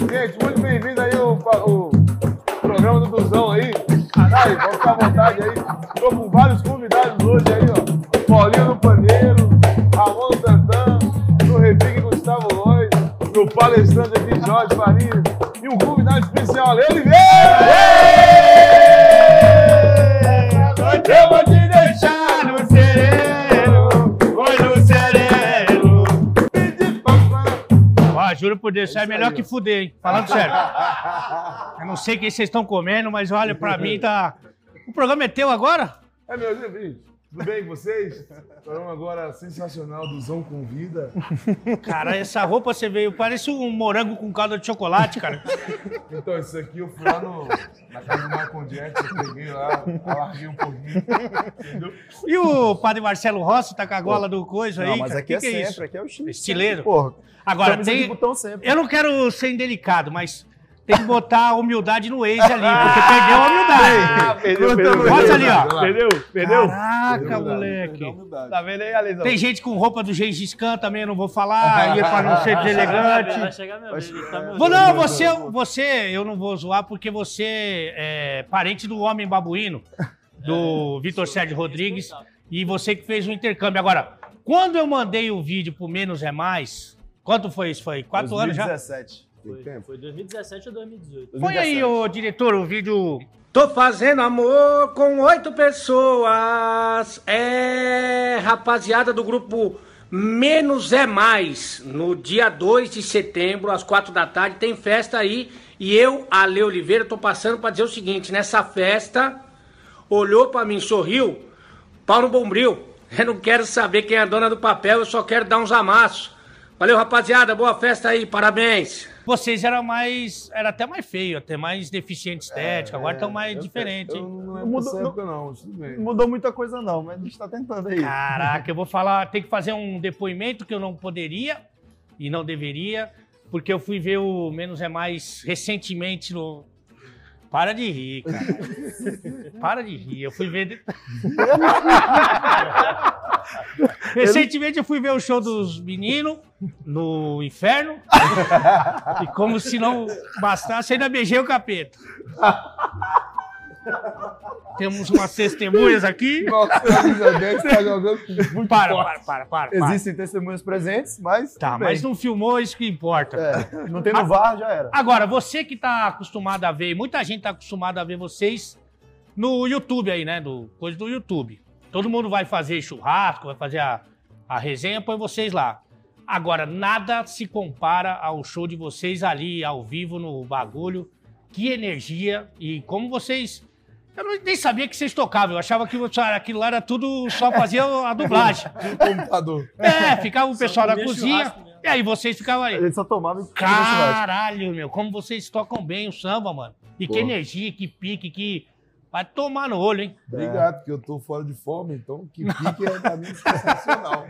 Gente, muito bem-vindo aí o, o programa do Duzão aí. Caralho, pode ficar à vontade aí. Tô com vários convidados hoje aí, ó. Paulinho no Paneiro, Ramon Tantan, no Repique Gustavo Lois, no palestrante aqui Jorge Farinha e um convidado especial, Ale Oliveira! Juro por Deus, isso é melhor que fuder, hein? Falando sério. Eu não sei o que vocês estão comendo, mas olha, pra mim tá. O programa é teu agora? É, meus amigos, tudo bem com vocês? Programa agora sensacional, Duzão Convida. Cara, essa roupa você veio, parece um morango com calda de chocolate, cara. Então, isso aqui eu fui lá no, na casa do Michael Jackson, eu peguei lá, alarguei um pouquinho, entendeu? E o padre Marcelo Rossi tá com a gola do coisa aí? Não, mas cara? aqui Que é que sempre, isso? aqui é o estilo. Estileiro. Porra, Agora, camisa de tem. botão sempre. Eu não quero ser indelicado, mas tem que botar a humildade no Waze ali, porque perdeu a humildade. perdeu, perdeu, Mostra ali, ó. Perdeu, perdeu. Caraca, Humildade, moleque. Tá vendo aí, Alisão? Tem gente com roupa do Gengis Khan também, eu não vou falar, aí é pra não ser Vai deselegante. chegar meu vez, tá meu Vou, não, você, você, eu não vou zoar porque você é parente do homem babuíno, do Vitor Sérgio Rodrigues, e você que fez o intercâmbio. Agora, quando eu mandei o vídeo pro Menos é Mais, quanto foi isso? Foi quatro anos já? 2017. Foi, foi 2017 ou 2018? Põe aí, ô diretor, o vídeo. Tô fazendo amor com oito pessoas. É, rapaziada do grupo Menos é Mais. No dia 2 de setembro, às quatro da tarde, tem festa aí. E eu, Ale Oliveira, tô passando pra dizer o seguinte: nessa festa, olhou pra mim, sorriu, pau no bombril. Eu não quero saber quem é a dona do papel, eu só quero dar uns amassos. Valeu, rapaziada, boa festa aí, parabéns. Vocês eram mais. Era até mais feio, até mais deficiente estética, agora estão mais Eu- diferentes. Eu não lembro Mudou- época, não. Não mudou muita coisa, não, mas a gente tá tentando aí. Caraca, eu vou falar, tem que fazer um depoimento que eu não poderia e não deveria, porque eu fui ver o Menos é Mais recentemente no. Para de rir, cara. Para de rir. Eu fui ver. Recentemente eu fui ver o show dos meninos no inferno. E como se não bastasse, ainda beijei o capeta. Temos umas testemunhas aqui. Nossa, camisa 10 tá jogando muito Para, para, para, para. Existem testemunhas presentes, mas. Tá, mas não filmou, isso que importa. É, não tem no VAR, já era. Agora, você que tá acostumado a ver, muita gente tá acostumada a ver vocês no YouTube aí, né? Do, coisa do YouTube. Todo mundo vai fazer churrasco, vai fazer a, a resenha, põe vocês lá. Agora, nada se compara ao show de vocês ali, ao vivo, no bagulho. Que energia e como vocês. Eu nem sabia que vocês tocavam, eu achava que aquilo lá era tudo, só fazia a dublagem. computador. É, ficava o pessoal comia cozinha, e aí vocês ficavam aí. A gente só tomava e. Caralho, meu, como vocês tocam bem o samba, mano. E que Pô. energia, que pique, que. Vai tomar no olho, hein? Obrigado, porque eu tô fora de fome, então que pique é pra mim sensacional.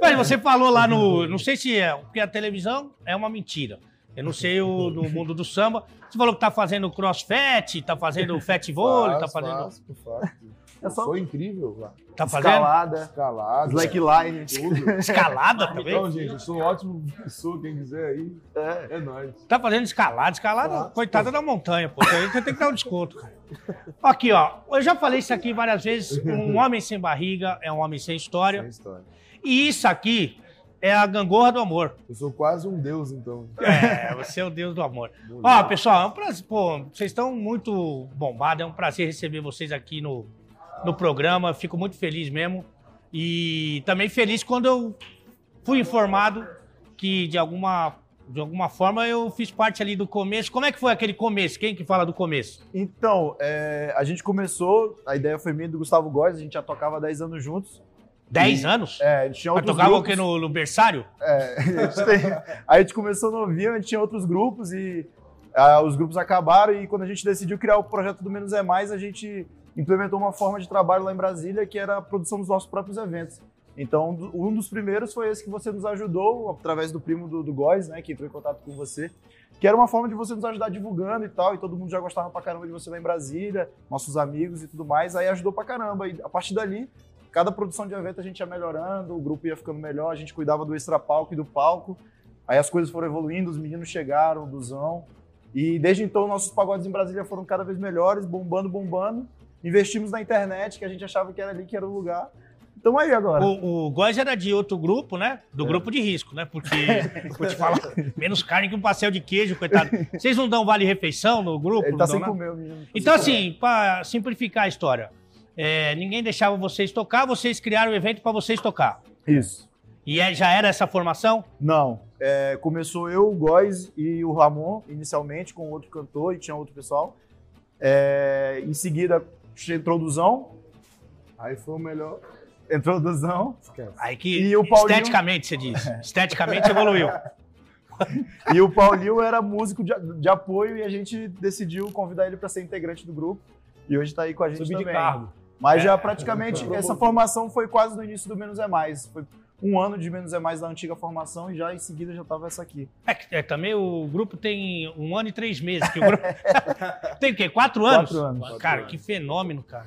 Mas você falou lá no. Não sei se é, porque a televisão é uma mentira. Eu não sei o, no mundo do samba. Você falou que tá fazendo crossfit, tá fazendo fat vôlei, tá fazendo. faço, faço. É só- Sou incrível lá. Tá fazendo? Escalada, Escalada. slackline. Tudo. Escalada também? Então, gente, eu sou um ótimo professor, quem quiser aí, É. é nóis. Tá fazendo escalada, escalada, Faço. coitada da montanha, pô. Aí você tem que dar um desconto, cara. Aqui, ó. Eu já falei isso aqui várias vezes. Um homem sem barriga é um homem sem história. Sem história. E isso aqui é a gangorra do amor. Eu sou quase um deus, então. É, você é o deus do amor. Ó, pessoal, é um prazer. Pô, vocês estão muito bombados. É um prazer receber vocês aqui no, no programa. Fico muito feliz mesmo. E também feliz quando eu fui informado que de alguma, de alguma forma eu fiz parte ali do começo. Como é que foi aquele começo? Quem que fala do começo? Então, é, a gente começou, a ideia foi minha e do Gustavo Góes, a gente já tocava há 10 anos juntos. Dez E- anos? É, a gente tinha Mas outros tocava o grupos. quê? No, no berçário? É, a gente tem- a gente começou novinho, a gente tinha outros grupos e ah, os grupos acabaram e quando a gente decidiu criar o projeto do Menos é Mais, a gente implementou uma forma de trabalho lá em Brasília que era a produção dos nossos próprios eventos. Então, um dos primeiros foi esse que você nos ajudou, através do primo do, do Góis, né, que entrou em contato com você, que era uma forma de você nos ajudar divulgando e tal, e todo mundo já gostava pra caramba de você lá em Brasília, nossos amigos e tudo mais, aí ajudou pra caramba. E a partir dali, cada produção de evento a gente ia melhorando, o grupo ia ficando melhor, a gente cuidava do extra palco e do palco. Aí as coisas foram evoluindo, os meninos chegaram, o Duzão. E desde então nossos pagodes em Brasília foram cada vez melhores, bombando, bombando. Investimos na internet, que a gente achava que era ali que era o lugar. Então aí agora. O, o Góis era de outro grupo, né? Do É. grupo de risco, né? Porque, vou te falar, menos carne que um pastel de queijo, coitado. Vocês não dão vale-refeição no grupo? Ele não tá dão sem comer, o menino. Então, assim, para simplificar a história, é, ninguém deixava vocês tocar, vocês criaram o evento para vocês tocar. Isso. E é- já era essa formação? Não. É, começou eu, o Góis e o Ramon, inicialmente, com outro cantor e tinha outro pessoal. É, em seguida, entrou o Duzão. Aí foi o melhor. Entrou o Duzão. Esquece. Aí que E o Paulinho- esteticamente, você diz. Esteticamente evoluiu. E o Paulinho era músico de, de apoio e a gente decidiu convidar ele para ser integrante do grupo. E hoje tá aí com a gente Subir de também. cargo. Mas É. já praticamente, essa formação foi quase no início do Menos é Mais. Foi um ano de Menos é Mais da antiga formação e já em seguida já tava essa aqui. É, que- é, também o grupo tem um ano e três meses. Que o grupo... tem o quê? Quatro anos? Quatro anos. Cara, que fenômeno, cara.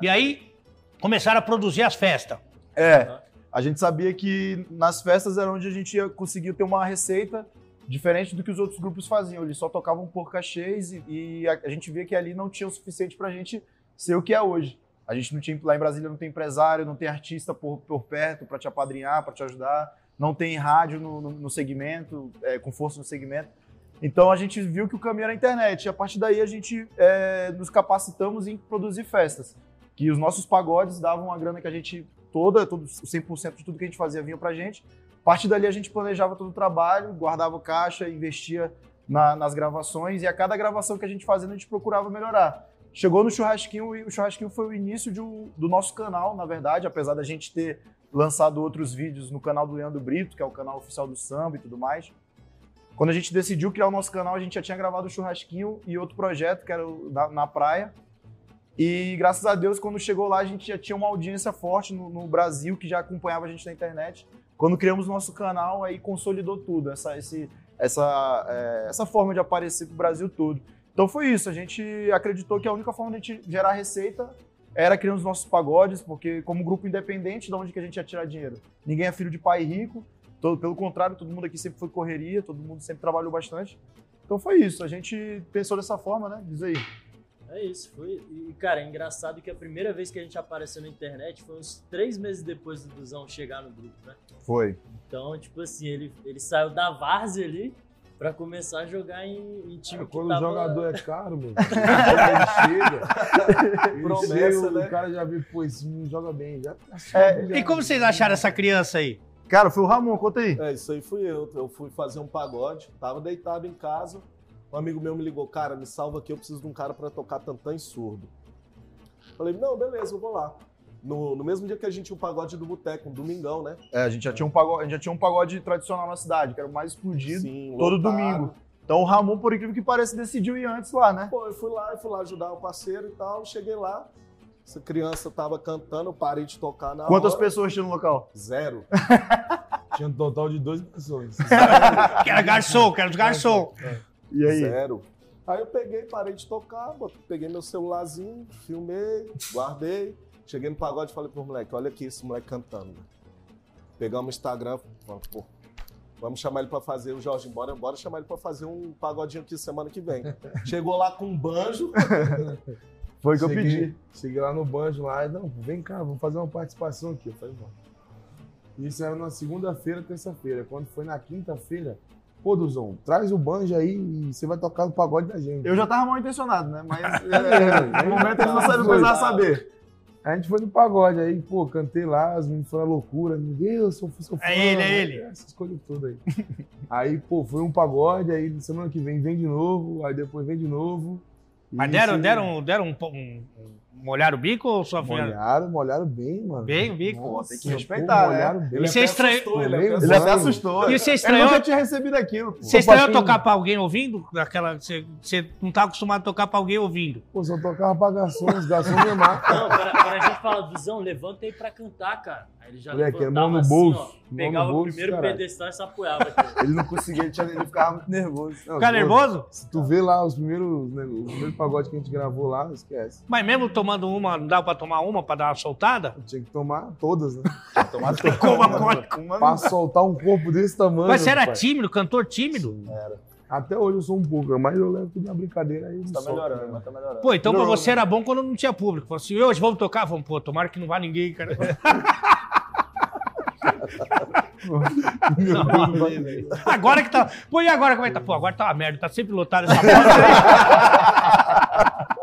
E aí, começaram a produzir as festas. É, a gente sabia que nas festas era onde a gente ia conseguir ter uma receita diferente do que os outros grupos faziam. Eles só tocavam por cachês e, e a, a gente via que ali não tinha o suficiente pra gente ser o que é hoje. A gente não tinha, lá em Brasília não tem empresário, não tem artista por, por perto pra te apadrinhar, pra te ajudar, não tem rádio no, no- no segmento, é, com força no segmento. Então a gente viu que o caminho era a internet. E a partir daí a gente é, nos capacitamos em produzir festas. Que os nossos pagodes davam a grana que a gente toda, todo, 100% de tudo que a gente fazia vinha pra gente. A partir dali a gente planejava todo o trabalho, guardava caixa, investia na- nas gravações e a cada gravação que a gente fazia a gente procurava melhorar. Chegou no churrasquinho e o churrasquinho foi o início um- do nosso canal, na verdade, apesar da gente ter lançado outros vídeos no canal do Leandro Brito, que é o canal oficial do samba e tudo mais. Quando a gente decidiu criar o nosso canal, a gente já tinha gravado o churrasquinho e outro projeto, que era o na, na praia. E graças a Deus, quando chegou lá, a gente já tinha uma audiência forte no, no Brasil que já acompanhava a gente na internet. Quando criamos nosso canal, aí consolidou tudo, essa, esse, essa, é, essa forma de aparecer pro Brasil todo. Então foi isso, a gente acreditou que a única forma de a gente gerar receita era criando os nossos pagodes, porque como grupo independente, de onde que a gente ia tirar dinheiro? Ninguém é filho de pai rico, todo, pelo contrário, todo mundo aqui sempre foi correria, todo mundo sempre trabalhou bastante. Então foi isso, a gente pensou dessa forma, né? Diz aí. É isso, foi. E, cara, é engraçado que a primeira vez que a gente apareceu na internet foi uns três meses depois do Duzão chegar no grupo, né? Foi. Então, tipo assim, ele, ele saiu da várzea ali pra começar a jogar em, em time que Quando tava... o jogador é caro, mano. ele chega. ele Promessa, chega, né? O cara já vê, pô, esse menino joga bem. Já tá É, já- E como vocês acharam essa criança aí? Cara, foi o Ramon, conta aí. É, isso aí fui eu. Eu fui fazer um pagode, tava deitado em casa. Um amigo meu me ligou, cara, me salva aqui, eu preciso de um cara pra tocar tantã em surdo. Falei, não, beleza, eu vou lá. No, no mesmo dia que a gente tinha o pagode do boteco, um domingão, né? É, a gente já tinha um pagode, a gente já tinha um pagode tradicional na cidade, que era o mais explodido, Sim, todo lotado. domingo. Então o Ramon, por incrível que pareça, decidiu ir antes lá, né? Pô, eu fui lá, eu fui lá ajudar o parceiro e tal. Cheguei lá, essa criança tava cantando, eu parei de tocar na Quantas hora. pessoas tinha no local? Zero. Tinha um total de duas pessoas. Que era garçom, que era os garçom. E aí? Zero. Aí eu peguei, parei de tocar, peguei meu celularzinho, filmei, guardei. Cheguei no pagode e falei pro moleque, olha aqui esse moleque cantando. Pegamos o Instagram, falamos, pô, vamos chamar ele pra fazer, o Jorge, bora, bora chamar ele pra fazer um pagodinho aqui semana que vem. Chegou lá com um banjo, Foi o que eu pedi. Cheguei lá no banjo lá, e, não, vem cá, vamos fazer uma participação aqui. Eu falei, bom. Isso era na segunda-feira, terça-feira. Quando foi na quinta-feira, pô, Duzão, traz o banjo aí e você vai tocar no pagode da gente. Eu já tava mal intencionado, né? Mas é, no momento eles não precisavam saber. A gente foi no pagode, aí, pô, cantei lá, as meninas foram à loucura. Ninguém, eu sou, sou fã. É ele, é ele. Essas coisas todas aí. aí, pô, foi um pagode, aí semana que vem vem de novo, aí depois vem de novo. Mas deram, deram, deram um, um, molharam o bico ou só foi? Molharam, molharam bem, mano. Bem o bico. Pô, tem que Nossa, respeitar, pô, né? molharam bem. E você até estranhou- assustou, ele Ele até Ele até assustou. E você Ele estranhou? nunca tinha recebido aquilo, pô. Você estranhou tocar pra alguém ouvindo? Daquela, você, você não tá acostumado a tocar pra alguém ouvindo. Pô, só tocava pra garçom, os garçons me matam. Não, quando, quando a gente fala, Duzão, levanta aí pra cantar, cara. Aí ele já Moleque, levantava mão no assim, bolso, ó, mão no pegava o bolso, primeiro caralho. pedestal e se apoiava. aqui. Ele não conseguia, ele, tinha- ele ficava muito nervoso. Não, Ficar nervoso? Se tu vê lá os primeiros, né, o primeiro pagode que a gente gravou lá, esquece. Mas mesmo to- tomando uma, não dá pra tomar uma pra dar uma soltada? Tinha que tomar todas, né? Tomar Como alcoólico. uma Pra soltar um corpo desse tamanho. Mas você era pai. tímido, cantor tímido? Até hoje eu sou um pouco, mas eu levo tudo na brincadeira aí. Tá solta, melhorando, né? mas tá melhorando. Pô, então pra você era bom quando não tinha público. Falou assim, hoje vamos tocar? Vamos, pô, tomara que não vá ninguém, cara. Agora que tá. Pô, e agora como é que tá? Pô, agora tá uma merda, tá sempre lotado essa bosta aí.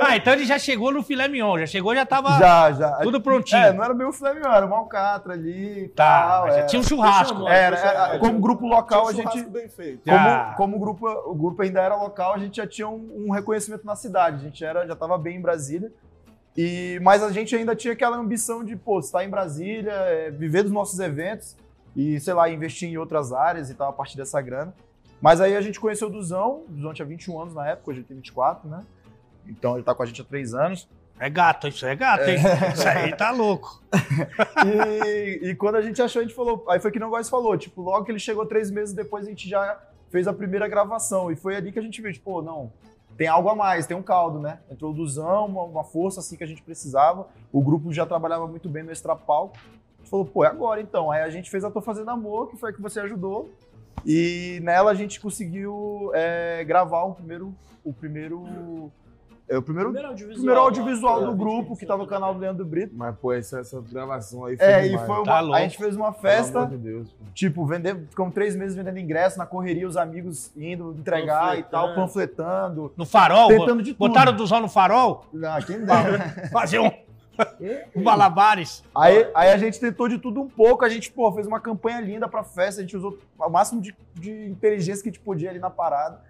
Ah, então ele já chegou no filé mignon, já chegou, já tava Já, já. tudo prontinho. É, não era meio filé mignon, era uma alcatra ali e Tá, tal. já era. tinha um churrasco. Era, era, É, como grupo local, a um gente. churrasco bem feito. Como, como o, grupo, o grupo ainda era local, a gente já tinha um, um reconhecimento na cidade. A gente era, já estava bem em Brasília. E, mas a gente ainda tinha aquela ambição de, pô, estar em Brasília, é, viver dos nossos eventos e, sei lá, investir em outras áreas e tal, a partir dessa grana. Mas aí a gente conheceu o Duzão, o Duzão tinha 21 anos na época, hoje ele tem 24, né? Então ele tá com a gente há três anos. É gato, isso é gato, hein? Isso aí tá louco. E, e quando a gente achou, a gente falou. Aí foi que o Góis falou, tipo, logo que ele chegou três meses depois, a gente já fez a primeira gravação. E foi ali que a gente viu, tipo, pô, não, tem algo a mais, tem um caldo, né? Entrou o Duzão, uma, uma força assim que a gente precisava. O grupo já trabalhava muito bem no extra palco. A gente falou, pô, é agora então. Aí a gente fez a Tô Fazendo Amor, que foi a que você ajudou. E nela a gente conseguiu é, gravar o primeiro. O primeiro. É, o primeiro, Primeiro audiovisual. primeiro audiovisual né? do grupo, que tá no canal do Leandro Brito. Mas, pô, essa, essa gravação aí foi É, e demais. foi uma, Tá louco. a gente fez uma Pelo festa, amor de Deus, pô. tipo, vender, ficamos três meses vendendo ingresso na correria, os amigos indo entregar e tal, panfletando. No farol, Tentando de tudo. botaram o Duzão no farol, Ah, quem dera. fazer um, um balabares. aí, aí a gente tentou de tudo um pouco, a gente, pô, fez uma campanha linda pra festa, a gente usou o máximo de, de inteligência que a gente podia ali na parada.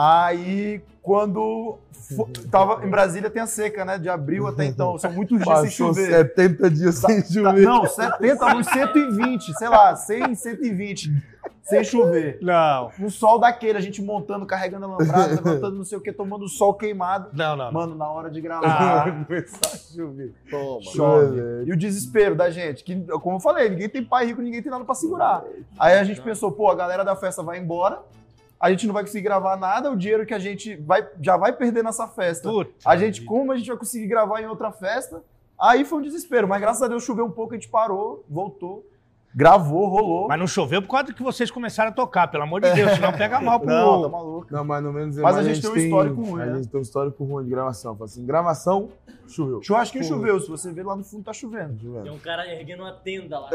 Aí, quando tava em Brasília, tem a seca, né? De abril até então. São muitos dias sem Passou chover. 70 dias sem Tá, chover. não, 70, uns 120, sei lá, 100, 120, sem chover. Não. Um sol daquele, a gente montando, carregando a lambrada, levantando não sei o que, tomando sol queimado. Não, não. não. Mano, na hora de gravar, Ah. começar a chover. Toma. Chove. E o desespero da gente, que, como eu falei, ninguém tem pai rico, ninguém tem nada pra segurar. Aí a gente pensou, pô, a galera da festa vai embora, a gente não vai conseguir gravar nada, o dinheiro que a gente vai, já vai perder nessa festa. Puta A gente, vida. como a gente vai conseguir gravar em outra festa? Aí foi um desespero, mas graças a Deus choveu um pouco, a gente parou, voltou, gravou, rolou. Mas não choveu por causa que vocês começaram a tocar, pelo amor de Deus, senão pega mal pro... Não, tá maluco. Não, mas no menos Mas a gente tem um histórico ruim, A né? gente tem um histórico ruim de gravação. Fala assim, gravação, choveu. Churrasquinho Pô. choveu, se você ver lá no fundo tá chovendo. Chovendo. Tem um cara erguendo uma tenda lá.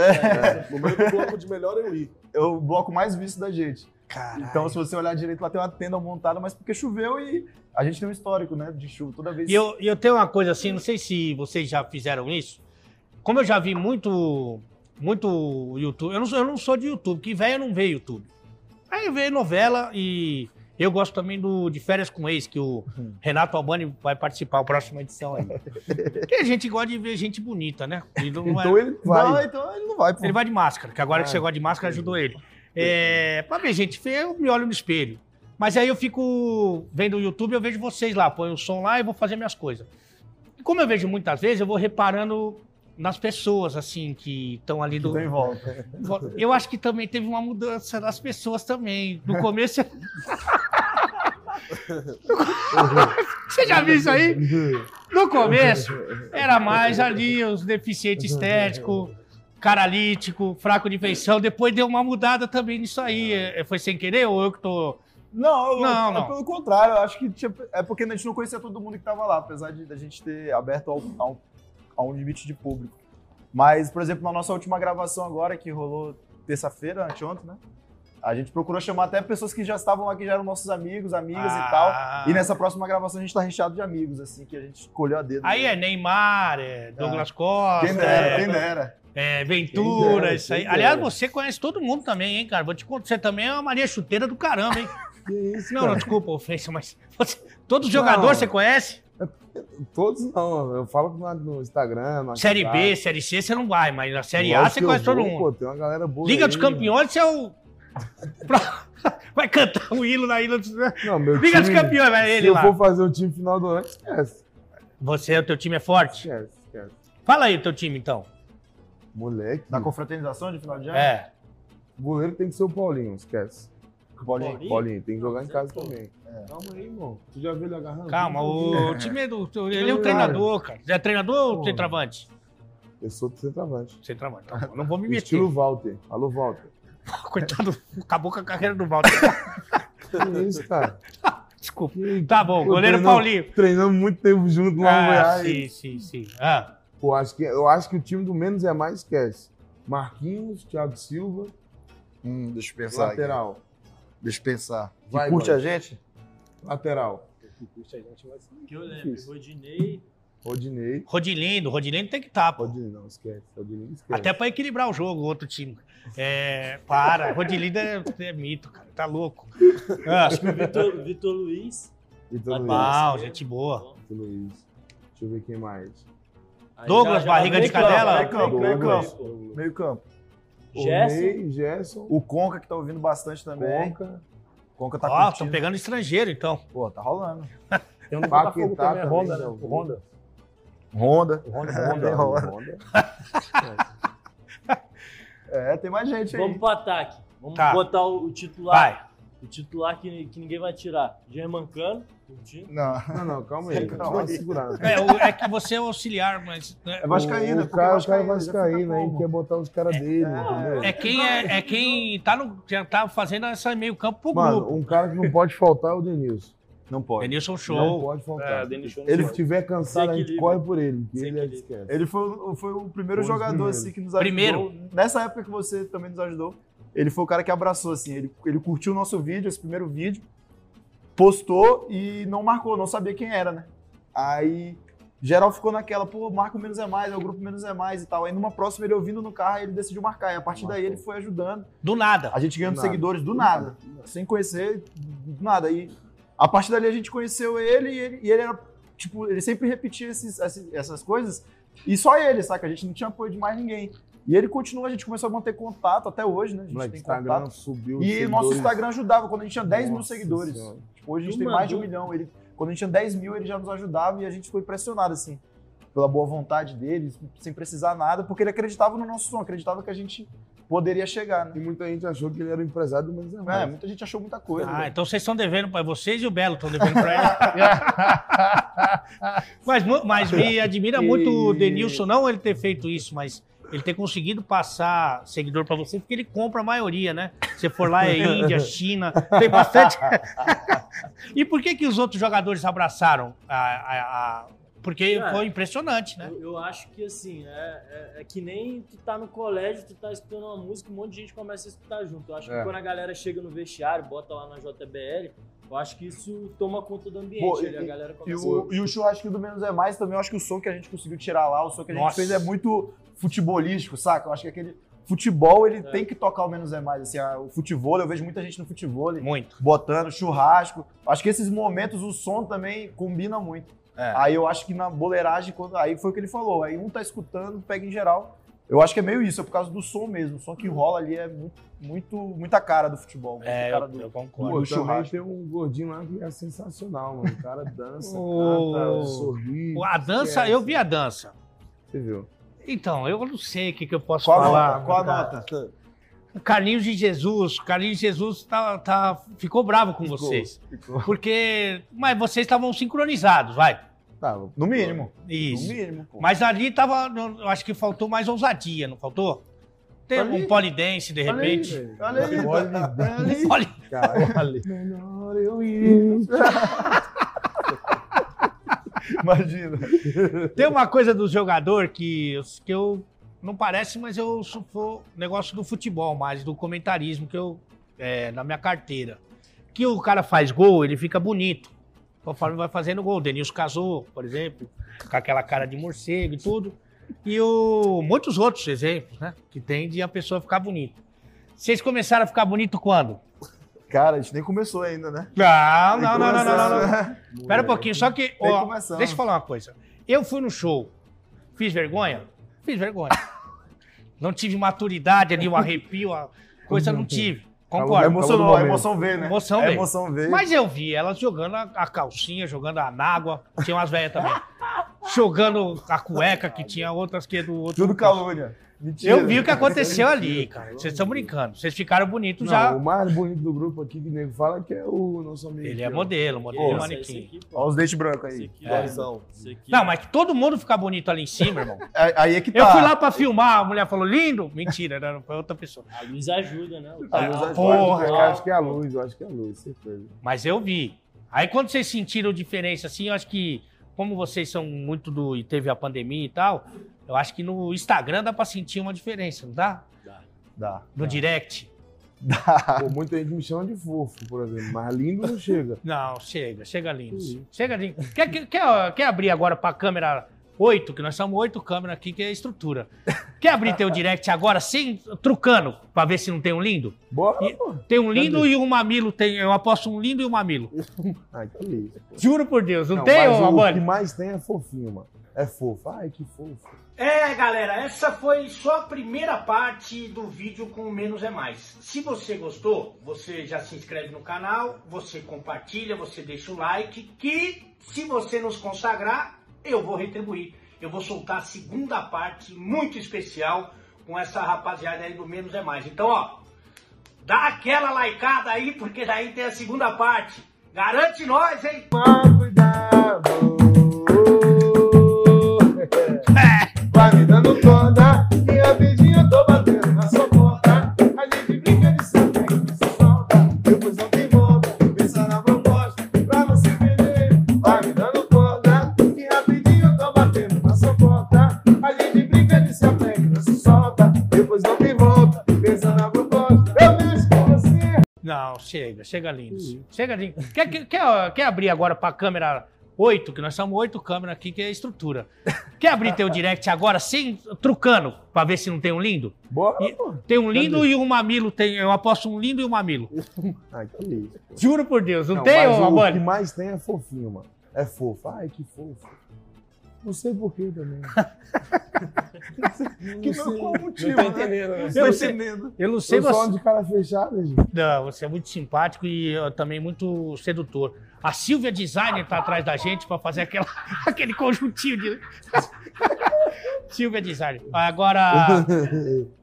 No meio do bloco de melhor eu ir. É o bloco mais visto da gente. Caralho. Então, se você olhar direito, lá tem uma tenda montada, mas porque choveu e a gente tem um histórico, né, de chuva toda vez. E eu, e eu tenho uma coisa assim, não sei se vocês já fizeram isso. Como eu já vi muito, muito YouTube, eu não, sou- eu não sou de YouTube, que velho não vê YouTube. Aí vê novela e eu gosto também do de Férias com Ex, que o Renato Albani vai participar a próxima edição aí. Porque a gente gosta de ver gente bonita, né? E não é- Então ele vai. Não, então ele não vai, pô. ele vai de máscara, que agora que você gosta de máscara ajudou ele. É, pra ver gente feia, eu me olho no espelho. Mas aí eu fico vendo o YouTube, eu vejo vocês lá, ponho o som lá e vou fazer minhas coisas. E como eu vejo muitas vezes, eu vou reparando nas pessoas, assim, que estão ali do. Em volta. Eu acho que também teve uma mudança das pessoas também. No começo. Você já viu isso aí? No começo, era mais ali os deficientes estéticos, caralítico, fraco de feição. Depois deu uma mudada também nisso aí. É, Foi sem querer ou eu que tô. Não, Não, é não. pelo contrário, eu acho que tinha- é porque a gente não conhecia todo mundo que tava lá, apesar de a gente ter aberto ao, a, um, a um limite de público. Mas, por exemplo, na nossa última gravação agora, que rolou terça-feira, anteontem, né? A gente procurou chamar até pessoas que já estavam lá, que já eram nossos amigos, amigas Ah. e tal. E nessa próxima gravação a gente tá recheado de amigos, assim, que a gente escolheu a dedo. Aí é Neymar, é Douglas Costa, Quem dera, quem dera. É Ventura, Quem dera, isso aí. Aliás, você conhece todo mundo também, hein, cara? Vou te contar, você também é uma Maria Chuteira do caramba, hein? Que isso, Não, cara? não, desculpa, ofensa, mas você, todos os jogadores você conhece? Todos não. Eu falo no, Instagram. no Série B. Série C você não vai, mas na Série A Lógico você que eu conhece todo vou, mundo. Pô, tem uma galera boa Liga aí, dos Campeões, você é o. Vai cantar um hino na Ilha dos. Não, meu Liga dos time- Campeões, vai Se ele eu lá. for fazer o time final do ano, esquece. Você, o teu time é forte? Esquece, esquece. Fala aí o teu time, então. Moleque. Na confraternização de final de ano? É. O goleiro tem que ser o Paulinho, esquece. Paulinho. Paulinho? Paulinho, tem que jogar em casa também. Calma aí, irmão. Tu já viu ele agarrando? Calma, o time é do. Ele é o treinador, cara. Você é treinador ou centroavante? Eu sou centroavante. Centroavante. Tá bom, Não vou me meter. Estilo Walter. Alô, Walter. Coitado, acabou com a carreira do Walter. Que isso, cara? Desculpa. Tá bom, goleiro treinou- Paulinho. Treinamos muito tempo junto lá no Ah, Goiás. sim, sim, sim. Ah, Pô, acho que, eu acho que o time do menos é mais esquece. Marquinhos, Thiago Silva, Hum, deixa eu pensar. aqui. lateral. Deixa eu pensar. Vai, que curte vai. a gente? Lateral. Que eu lembro, Rodinei, Rodinei. Rodilindo, Rodilindo tem que estar, pô. Rodinei, não, esquece. Rodinei, esquece. Até pra equilibrar o jogo, o outro time. É, para, Rodilindo é, é mito, cara. Tá louco. Ah, Vitor, Vitor Luiz. Vitor Luiz. Gente boa. Vitor Luiz. Deixa eu ver quem mais. Douglas, barriga de campo, cadela? meio campo, meio campo. Meio campo. Gerson. Gerson, O Conca, que tá ouvindo bastante também. Conca, Conca tá Ó, estão pegando estrangeiro, então. Pô, tá rolando. Tem um Paquetá Botafogo também, é também, Honda, né? já. Honda. Honda. Honda, É, Honda. tem Honda. Honda. É, tem mais gente aí. Vamos pro ataque. Vamos Tá. botar o, o titular. Vai. O titular que, que ninguém vai tirar. Germancano, curtindo. Não. Não, não, calma aí. Calma aí. segurando. É, o- é que você é o auxiliar, mas. né, É Vascaína. o, porque cara, o cara Vascaína, já vascaíno fica aí quer botar os caras dele, entendeu? É quem, é, é quem tá, no, já tá fazendo essa meio campo pro Mano, grupo. um cara que não pode faltar é o Denilson. Não pode. Denilson Não Show. pode faltar. É, Se ele não estiver cansado, a gente corre por ele. Que ele é. Ele foi, o- foi o primeiro Foi jogador assim, que nos ajudou. Primeiro. Nessa época que você também nos ajudou, ele foi o cara que abraçou, assim. Ele, ele curtiu o nosso vídeo, esse primeiro vídeo, postou e não marcou, não sabia quem era, né? Aí geral ficou naquela, pô, marca o menos é mais, é o grupo menos é mais e tal. Aí numa próxima ele ouvindo no carro, ele decidiu marcar. E a partir daí ele foi ajudando. Do nada. A gente ganhando Do nada. seguidores do nada, sem conhecer, do nada. E a partir dali a gente conheceu ele e ele, e ele era, tipo, ele sempre repetia esses- essas coisas e só ele, saca? A gente não tinha apoio de mais ninguém. E ele continuou, a gente começou a manter contato até hoje, né? A gente o tem Instagram contato. subiu. E o nosso seguidores. Instagram ajudava quando a gente tinha 10 mil Nossa seguidores. Senhora. Tipo, hoje a gente Tu tem mais de um milhão. Ele, quando a gente tinha 10 mil, ele já nos ajudava e a gente ficou impressionado, assim, pela boa vontade dele, sem precisar nada, porque ele acreditava no nosso som, acreditava que a gente poderia chegar, né? E muita gente achou que ele era o empresário do Menos é É, Mais. muita gente achou muita coisa. Ah, né? então vocês estão devendo para vocês e o Belo estão devendo para ele. mas, mas me admira muito o Denilson, não ele ter feito isso, mas ele ter conseguido passar seguidor para você, porque ele compra a maioria, né? Se for lá é Índia, China, tem bastante. e por que que os outros jogadores abraçaram a- a- a- Porque Cara, foi impressionante, né? Eu, eu acho que assim, é, é, é que nem tu tá no colégio, tu tá escutando uma música, um monte de gente começa a escutar junto. Eu acho É. que quando a galera chega no vestiário, bota lá na JBL, eu acho que isso toma conta do ambiente. Pô, ali, e- a galera E o, e o churrasco do Menos é Mais também, eu acho que o som que a gente conseguiu tirar lá, o som que a gente Nossa. fez é muito futebolístico, saca? Eu acho que aquele futebol, ele É. tem que tocar o Menos é Mais. Assim, o futebol, eu vejo muita gente no futebol Muito. botando churrasco. Acho que esses momentos, o som também combina muito. É. Aí eu acho que na boleiragem, quando, aí foi o que ele falou. Aí um tá escutando, pega em geral. Eu acho que é meio isso, é por causa do som mesmo. O som que rola ali é muito, muito muita cara do futebol. É, cara eu, do- eu concordo. do também churrasco. tem um gordinho lá que é sensacional, mano. O cara dança, O- canta, sorri. A dança, esquece. eu vi a dança. Você viu? Então, eu não sei o que, que eu posso Qual a falar. nota? Qual a cara. nota? O Carlinhos de Jesus, o Carlinhos de Jesus tá, tá- ficou bravo com Ficou, vocês. ficou. Porque. Mas vocês estavam sincronizados, vai. Tá, No mínimo. Isso. No mínimo, pô. Mas ali tava. Eu acho que faltou mais ousadia, não faltou? Tem um polidense, de repente. Olha aí. Olha aí. Melhor eu ir. Imagina. tem uma coisa do jogador que, eu- que eu. Não parece, mas eu sou negócio do futebol, mais do comentarismo que eu. É, na minha carteira. Que o cara faz gol, ele fica bonito. Conforme vai fazendo gol. O Denilson casou, por exemplo, com aquela cara de morcego e tudo. E o, muitos outros exemplos, né? Que tem de a pessoa ficar bonita. Vocês começaram a ficar bonito quando? Cara, a gente nem começou ainda, né? Não, não, não, não, não, não. não. não. Espera um pouquinho, só que. Ó, deixa eu falar uma coisa. Eu fui no show, fiz vergonha? Fiz vergonha. Não tive maturidade ali, um arrepio, coisa não tive. Concordo. emoção, a emoção veio, né? Emoção a veio. emoção veio. Mas eu vi elas jogando a, a calcinha, jogando a nágua. Tinha umas velhas também. jogando a cueca que tinha outras que é do outro. Tudo calúnia. Mentira. Eu vi o que aconteceu ali, cara. Vocês estão brincando. Vocês ficaram bonitos Não, já. o mais bonito do grupo aqui que o nego fala que é o nosso amigo. Ele é ó. modelo, modelo Esse- esse manequim. aqui. Olha os dentes brancos aí. aqui, É. Aqui. Não, mas todo mundo fica bonito ali em cima, irmão. Aí é que tá. Eu fui lá pra filmar, a mulher falou, lindo. Mentira, né? foi outra pessoa. A luz ajuda, né? A luz ajuda. Porra, Eu acho que é a luz, eu acho que é a luz, certeza. Mas eu vi. Aí quando vocês sentiram diferença, assim, eu acho que, como vocês são muito do. e teve a pandemia e tal, eu acho que no Instagram dá pra sentir uma diferença, não dá? Dá. No direct. Pô, muita gente me chama de fofo, por exemplo, mas lindo não chega. Não, chega, chega lindo. Sim. Chega lindo. Quer, quer, quer, quer abrir agora pra câmera 8, que nós somos oito câmeras aqui, que é a estrutura. Quer abrir teu direct agora, sem trucando, pra ver se não tem um lindo? Bora, E-. Tem um lindo e um mamilo. Tem, eu aposto um lindo e um mamilo. Ai, que pô. Juro por Deus, não, Não, tem, mas ô o que mais tem é fofinho, mano. É fofo. Ai, que fofo. É, galera, essa foi só a primeira parte do vídeo com o Menos é Mais. Se você gostou, você já se inscreve no canal, você compartilha, você deixa o like, que se você nos consagrar, eu vou retribuir. Eu vou soltar a segunda parte muito especial com essa rapaziada aí do Menos é Mais. Então, ó, dá aquela likeada aí, porque daí tem a segunda parte. Garante nós, hein? Cuidado. Vai me dando toda Não, chega, chega lindo. Chega lindo. Quer, quer, quer, abrir agora pra câmera 8, que nós somos oito câmeras aqui, que é a estrutura. Quer abrir teu direct agora, sem trucando, pra ver se não tem um lindo? Bora, E-. Tem um lindo e um mamilo. Tem, eu aposto um lindo e um mamilo. Ai, que pô. Juro por Deus, não, Não, tem, mas ô o que mais tem é fofinho, mano. É fofo. Ai, que fofo. Não sei porquê também. Que não, qual o motivo, Não tô né? entendendo, né? Eu Eu sei-. Eu não sei Eu só você. de cara fechada, gente. Não, você é muito simpático e também muito sedutor. A Silvia Designer tá atrás da gente pra fazer aquela, aquele conjuntinho de. Silvia Designer. Agora.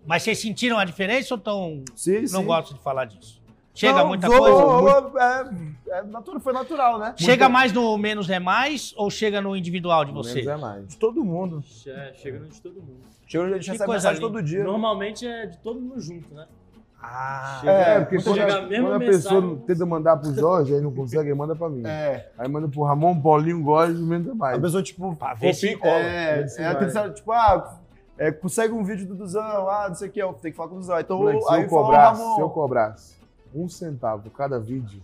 Mas vocês sentiram a diferença ou tão. Sim, Não sim. gosto de falar disso. Chega Não, muita vou- coisa. vou- é, é natural, foi natural, né? Chega mais no menos é mais ou chega no individual de Menos vocês? é mais. de todo mundo. É, chega no de todo mundo. Chega, a gente recebe mensagem linda. todo dia. Normalmente é de todo mundo junto, né? Ah, Chega- É, porque Chega quando, a a, quando a mensagem- pessoa tenta mandar pro Jorge, aí não consegue, aí manda pra mim. É. Aí manda pro Ramon, Paulinho, Góes, menos é A mais. pessoa, tipo, ver se fofinho, é, Vê se é tipo, ah, é, consegue um vídeo do Duzão, ah, não sei o que, eu tenho que falar com o Duzão. Então, Moleque, se aí eu fala, cobrasse, Ramon, se eu cobrasse um centavo cada vídeo,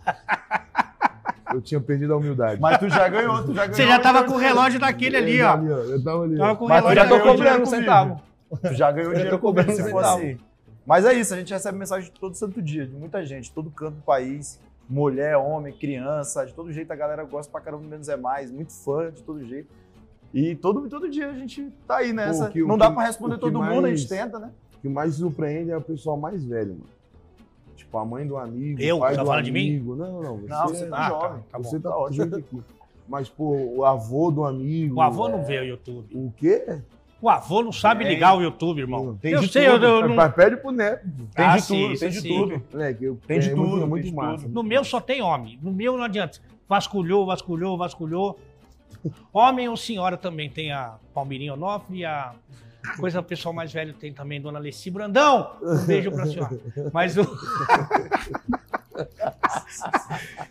eu tinha perdido a humildade. Mas tu já ganhou, tu já ganhou. Você já tava com o relógio daquele ali, ó. tava Eu tava ali. Tava ó. com o Mas tu relógio já ganhou cobrando dinheiro centavo. Tu já ganhou Eu dinheiro tô cobrando se for centavo. assim. Mas é isso, a gente recebe mensagem de todo santo dia, de muita gente, de todo canto do país. Mulher, homem, criança, de todo jeito a galera gosta pra caramba Menos é Mais, muito fã de todo jeito. E todo, todo dia a gente tá aí nessa. Pô, que- Não dá que- pra responder o que todo mundo, a gente mais- tenta, né? O que mais surpreende é o pessoal mais velho, mano. A mãe do amigo, Eu? pai Tá do falando de mim? amigo. Não, não. Você, Não, você tá Ah, jovem. tá, tá você tá, tá ótimo. aqui. Mas, pô, o avô do amigo. O avô não é, vê o YouTube. O quê? O avô não sabe Tem. ligar o YouTube, irmão. Tem eu de sei, eu, tudo. eu não- Mas pede pro neto. Tem Ah, de sim, tudo, tem de sim. tudo. Moleque, eu, Tem de é tudo, muito, é tem muito de massa. tudo. No meu só tem homem. No meu não adianta. Vasculhou, vasculhou, vasculhou. Homem ou senhora também tem a Palmirinha Onofre e a coisa o pessoal mais velho tem também, Dona Alessi Brandão. Um beijo pra senhora. Mas o.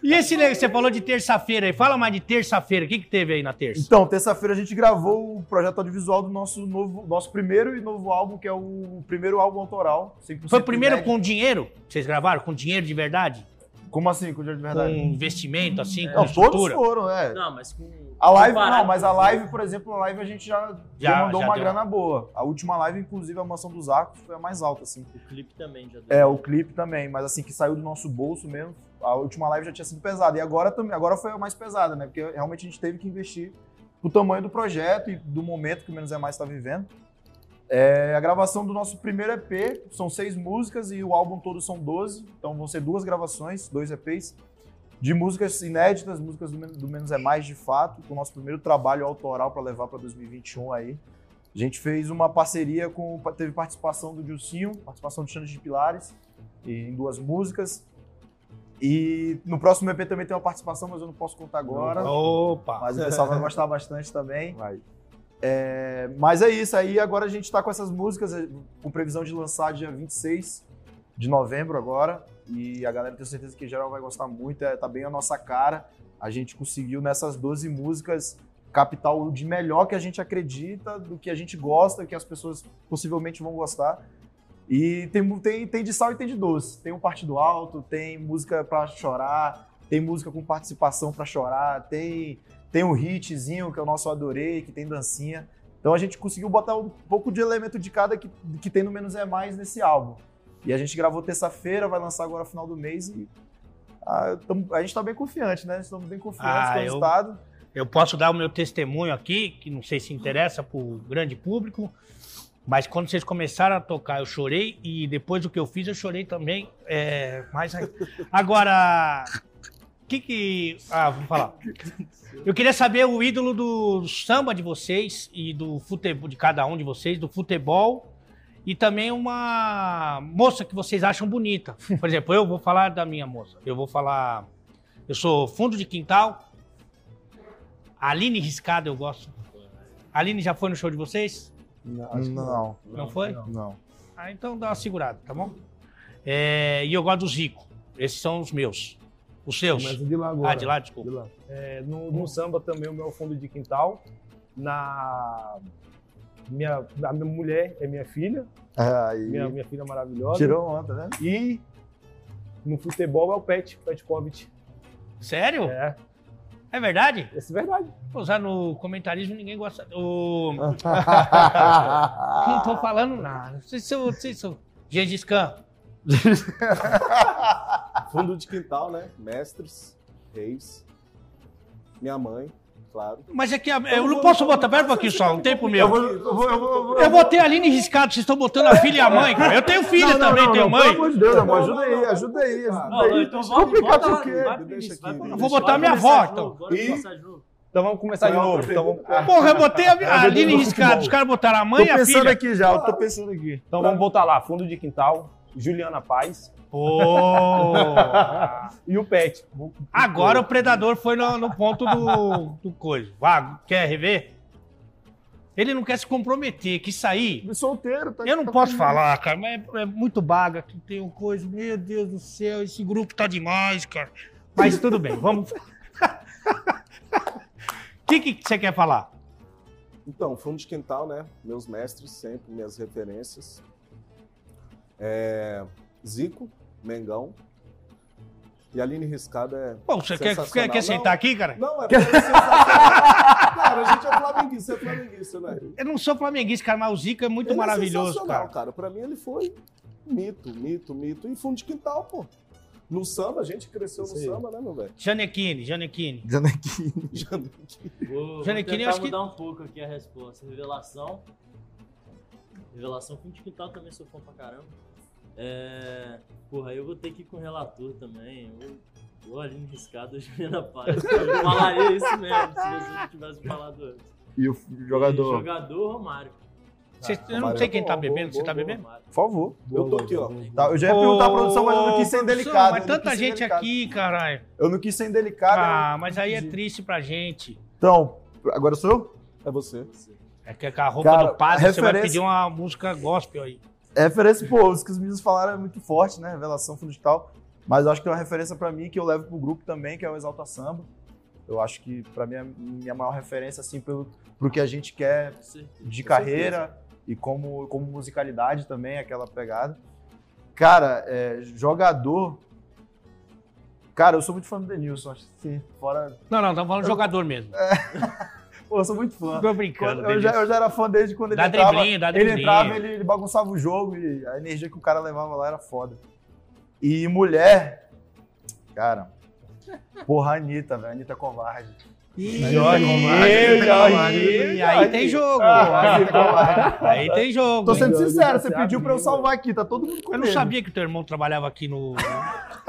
e esse negócio, você falou de terça-feira aí. Fala mais de terça-feira. O que, que teve aí na terça? Então, terça-feira a gente gravou o projeto audiovisual do nosso novo, nosso primeiro e novo álbum, que é o primeiro álbum autoral. 100% Foi o primeiro com dinheiro? Vocês gravaram? Com dinheiro de verdade? Como assim, com dinheiro de Com verdade? investimento, assim, com Não, todos foram, é. Não, mas com. A live, não, mas a com- live, por exemplo, a live a gente já, já, Já- mandou já uma deu. grana boa. A última live, inclusive, a Mansão dos Arcos foi a mais alta, assim. O clipe também já deu. É, o clipe também, mas assim, que saiu do nosso bolso mesmo. A última live já tinha sido pesada. E agora também, agora foi a mais pesada, né? Porque realmente a gente teve que investir o tamanho do projeto e do momento que o Menos é Mais está vivendo. É, a gravação do nosso primeiro EP são seis músicas e o álbum todo são 12. Então vão ser duas gravações, dois EPs, de músicas inéditas, músicas do, do Menos é Mais de fato, com o nosso primeiro trabalho autoral para levar para 2021 aí. A gente fez uma parceria com. Teve participação do Dilcinho, participação do Xande de Pilares, em duas músicas. E no próximo EP também tem uma participação, mas eu não posso contar agora. Opa! Mas o pessoal vai gostar bastante também. Vai. É, mas é isso, aí agora a gente tá com essas músicas, é, com previsão de lançar dia 26 de novembro agora. E a galera tenho certeza que em geral vai gostar muito, é, tá bem a nossa cara. A gente conseguiu nessas 12 músicas captar o de melhor que a gente acredita, do que a gente gosta, que as pessoas possivelmente vão gostar. E tem, tem, tem de sal e tem de doce. Tem um partido alto, tem música pra chorar, tem música com participação pra chorar, tem tem um hitzinho que é o nosso Adorei, que tem dancinha. Então a gente conseguiu botar um pouco de elemento de cada que, que tem no Menos é Mais nesse álbum. E a gente gravou terça-feira, vai lançar agora final do mês e ah, tamo- a gente tá bem confiante, né? Estamos bem confiantes Ah, com o eu- resultado. Eu posso dar o meu testemunho aqui, que não sei se interessa para o grande público, mas quando vocês começaram a tocar, eu chorei e depois do que eu fiz, eu chorei também. É, mais ainda. Agora, que que. Ah, vou falar. Eu queria saber o ídolo do samba de vocês e do futebol, de cada um de vocês, do futebol e também uma moça que vocês acham bonita. Por exemplo, eu vou falar da minha moça. Eu vou falar. Eu sou fundo de quintal. Aline Riscado eu gosto. Aline já foi no show de vocês? Não, Não, Não, foi? não. Ah, então dá uma segurada, tá bom? É, e eu gosto do Zico. Esses são os meus. Os seus. Começa de lá agora. Ah, de lá, desculpa. De lá. É, no, no samba também o meu fundo de quintal. Na minha, a minha mulher é minha filha, Aí, minha, minha filha maravilhosa. tirou onda, né? E no futebol é o Pet, Petkovic. Sério? É, É verdade? essa é verdade. Usar no comentarismo ninguém gosta. O... Não tô falando nada. Vocês são. Vocês são... Gengis Khan. Fundo de quintal, né? Mestres, reis, minha mãe, claro. Mas é que a- eu não posso botar. Um pouquinho só, um tempo meu. eu vou, eu vou, Eu botei a Aline Riscado, vocês estão botando a filha e a mãe, cara. Eu tenho filha também, tenho mãe. Pelo amor de Deus, amor, ajuda aí, ajuda aí. Ajuda Não, aí. então volta, por quê? aqui, Eu vou botar minha avó, então. E-. Então vamos começar de novo. Então vamos, Porra, eu botei a, Aline Riscado, os caras botaram a Tô mãe e a pensando filha. aqui já, eu tô pensando aqui. então vamos voltar lá. Fundo de quintal, Juliana Paz Pô. e o Pet. Agora o predador foi no, no ponto do, do coisa. Vá, quer rever? Ele não quer se comprometer, quis sair. Solteiro, tá Eu não tá posso com- falar, cara, mas é, é muito baga que tem um coisa. Meu Deus do céu, esse grupo tá demais, cara. Mas tudo bem, vamos. O que, que você quer falar? Então, fundo de quintal, né? Meus mestres sempre, minhas referências. É, Zico, Mengão. E Aline Riscado é. Pô, você quer, quer, quer sentar Não. aqui, cara? Não, é porque é. Cara, a gente é flamenguista, é flamenguista, né? Eu não sou flamenguista, cara, mas o Zico é muito Ele é maravilhoso, sensacional, cara. cara. Pra mim ele foi mito, mito, mito. E fundo de quintal, pô. No samba, a gente cresceu no Isso aí. samba, né, meu velho? Janequine, Janequine. Dizendo aqui. Vou, Janequine, acho que- mudar um pouco aqui a resposta. Revelação. Revelação fundo de quintal também sou fã pra caramba. É... Porra, eu vou ter que ir com o relator também. Eu, eu ali riscado, Juliana Paz. Eu falaria isso mesmo, se você não tivesse falado antes. E o E jogador, jogador Romário. Você- eu não Romário sei é quem tá bebendo, você tá bebendo? Por favor. Eu tô aqui, ó. Tá, eu já ia perguntar à produção, mas eu não quis ser indelicado. Mas não tanta gente aqui, caralho. Eu não quis ser indelicado. Ah, mas aí é triste pra gente. Então, agora sou eu? É você. É que com a roupa Cara, do a você vai pedir uma música gospel aí. É referência, pô, os que os meninos falaram é muito forte, né? Revelação fundo de tal. Mas eu acho que tem uma referência pra mim que eu levo pro grupo também, que é o Exalta Samba. Eu acho que pra mim é a minha maior referência, assim, pelo, pro que a gente quer de carreira e como, como musicalidade também, aquela pegada. Cara, é, jogador. Cara, eu sou muito fã do Denilson, acho que sim, fora. Não, não, estamos falando de jogador mesmo. Pô, eu sou muito fã. Tô brincando. Eu, já, eu já era fã desde quando ele Dá entrava. driblinho, dá ele driblinho. entrava, ele, ele bagunçava o jogo e a energia que o cara levava lá era foda. E mulher, cara, porra, a Anitta, velho, Anitta Covarde. Ih, Jorginho, aí tem jogo. Aí tem jogo. Tô sendo sincero, você pediu pra eu salvar aqui, tá todo mundo com Eu não sabia que teu irmão trabalhava aqui no.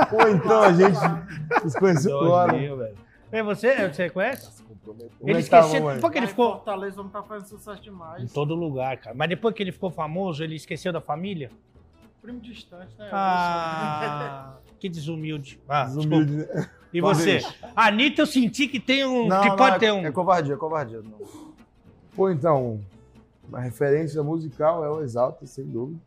Pô, então a gente se conheceu agora. Jorginho, velho. É você? Você conhece? Ele é esqueceu. Depois que ele em ficou. Fortaleza não tá fazendo sucesso demais. Em todo lugar, cara. Mas depois que ele ficou famoso, ele esqueceu da família? Primo distante, né? Ah, que desumilde. Ah, desculpa. Desumilde, né? E você? A Anitta, eu senti que tem um. Não, que não, pode é, ter um. É covardia, covardia. Não. Pô, então, a referência musical é o Exalta, sem dúvida.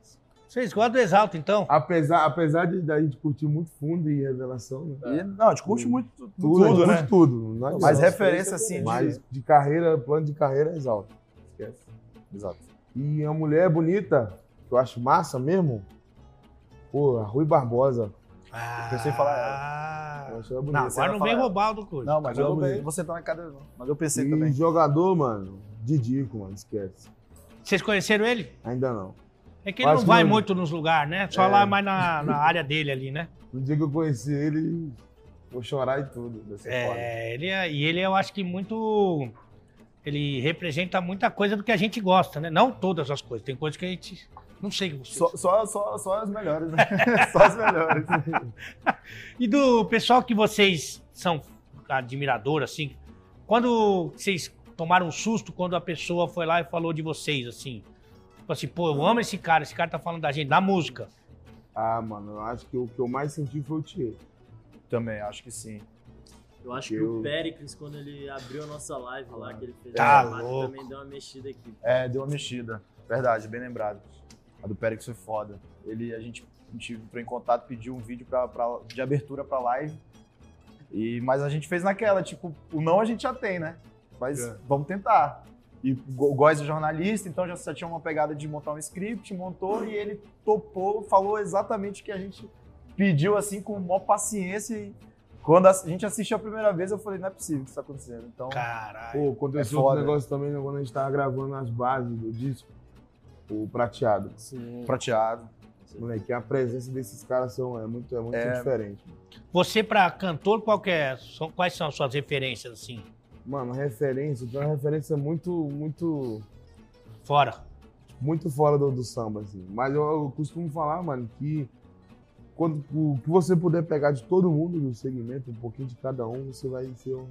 Vocês gostam do Exalto, então? Apesar, apesar de da gente curtir muito fundo e revelação, né? E, não, a gente curte muito tudo, Tudo, a né? tudo. Não adianta. Mas referência, assim, de... Mas de carreira, plano de carreira é Exalta. Esquece. Exato. E a mulher bonita, que eu acho massa mesmo, pô, a Rui Barbosa. Ah, pensei em falar Eu acho ela bonita. Não, agora não vem roubar o do coisa. Não, mas eu vou sentar na cadeira. Mas eu pensei E também. jogador, mano, Didico, mano, esquece. Vocês conheceram ele? Ainda não. É que ele não vai muito nos lugares, né? Só É. lá mais na, na área dele ali, né? No dia que eu conheci ele, vou chorar e tudo. É, ele é- e ele eu acho que muito. Ele representa muita coisa do que a gente gosta, né? Não todas as coisas. Tem coisas que a gente. Não sei. Só, só, só, só as melhores, né? só as melhores. E do pessoal que vocês são admirador, assim, quando vocês tomaram um susto quando a pessoa foi lá e falou de vocês, assim? Tipo assim, pô, eu amo esse cara, esse cara tá falando da gente, da música. Ah, mano, eu acho que o que eu mais senti foi o Thier. Também, acho que sim. Eu acho que Eu- o Péricles, quando ele abriu a nossa live lá, que ele fez Tá a louco. também deu uma mexida aqui. É, deu uma mexida. Verdade, bem lembrado. A do Périx foi foda. Ele, a gente, a gente entrou em contato, pediu um vídeo pra, pra- de abertura pra live. E, mas a gente fez naquela, tipo, o não a gente já tem, né? Mas É. vamos tentar. E o Góis é jornalista, então já, tinha uma pegada de montar um script, montou e ele topou, falou exatamente o que a gente pediu, assim, com maior paciência. E quando a gente assistiu a primeira vez, eu falei, não é possível que isso tá acontecendo. Então, Caralho. Pô, aconteceu É outro foda. negócio também né, quando a gente tava gravando as bases do disco. O prateado. Sim. prateado. Moleque, a presença desses caras são, é muito, é muito É. diferente. Você, pra cantor, qual que é? São, quais são as suas referências, assim? Mano, referência, tem uma referência muito, muito, Fora. muito fora do, do samba, assim. Mas eu, eu costumo falar, mano, que quando o que você puder pegar de todo mundo do segmento, um pouquinho de cada um, você vai ser um,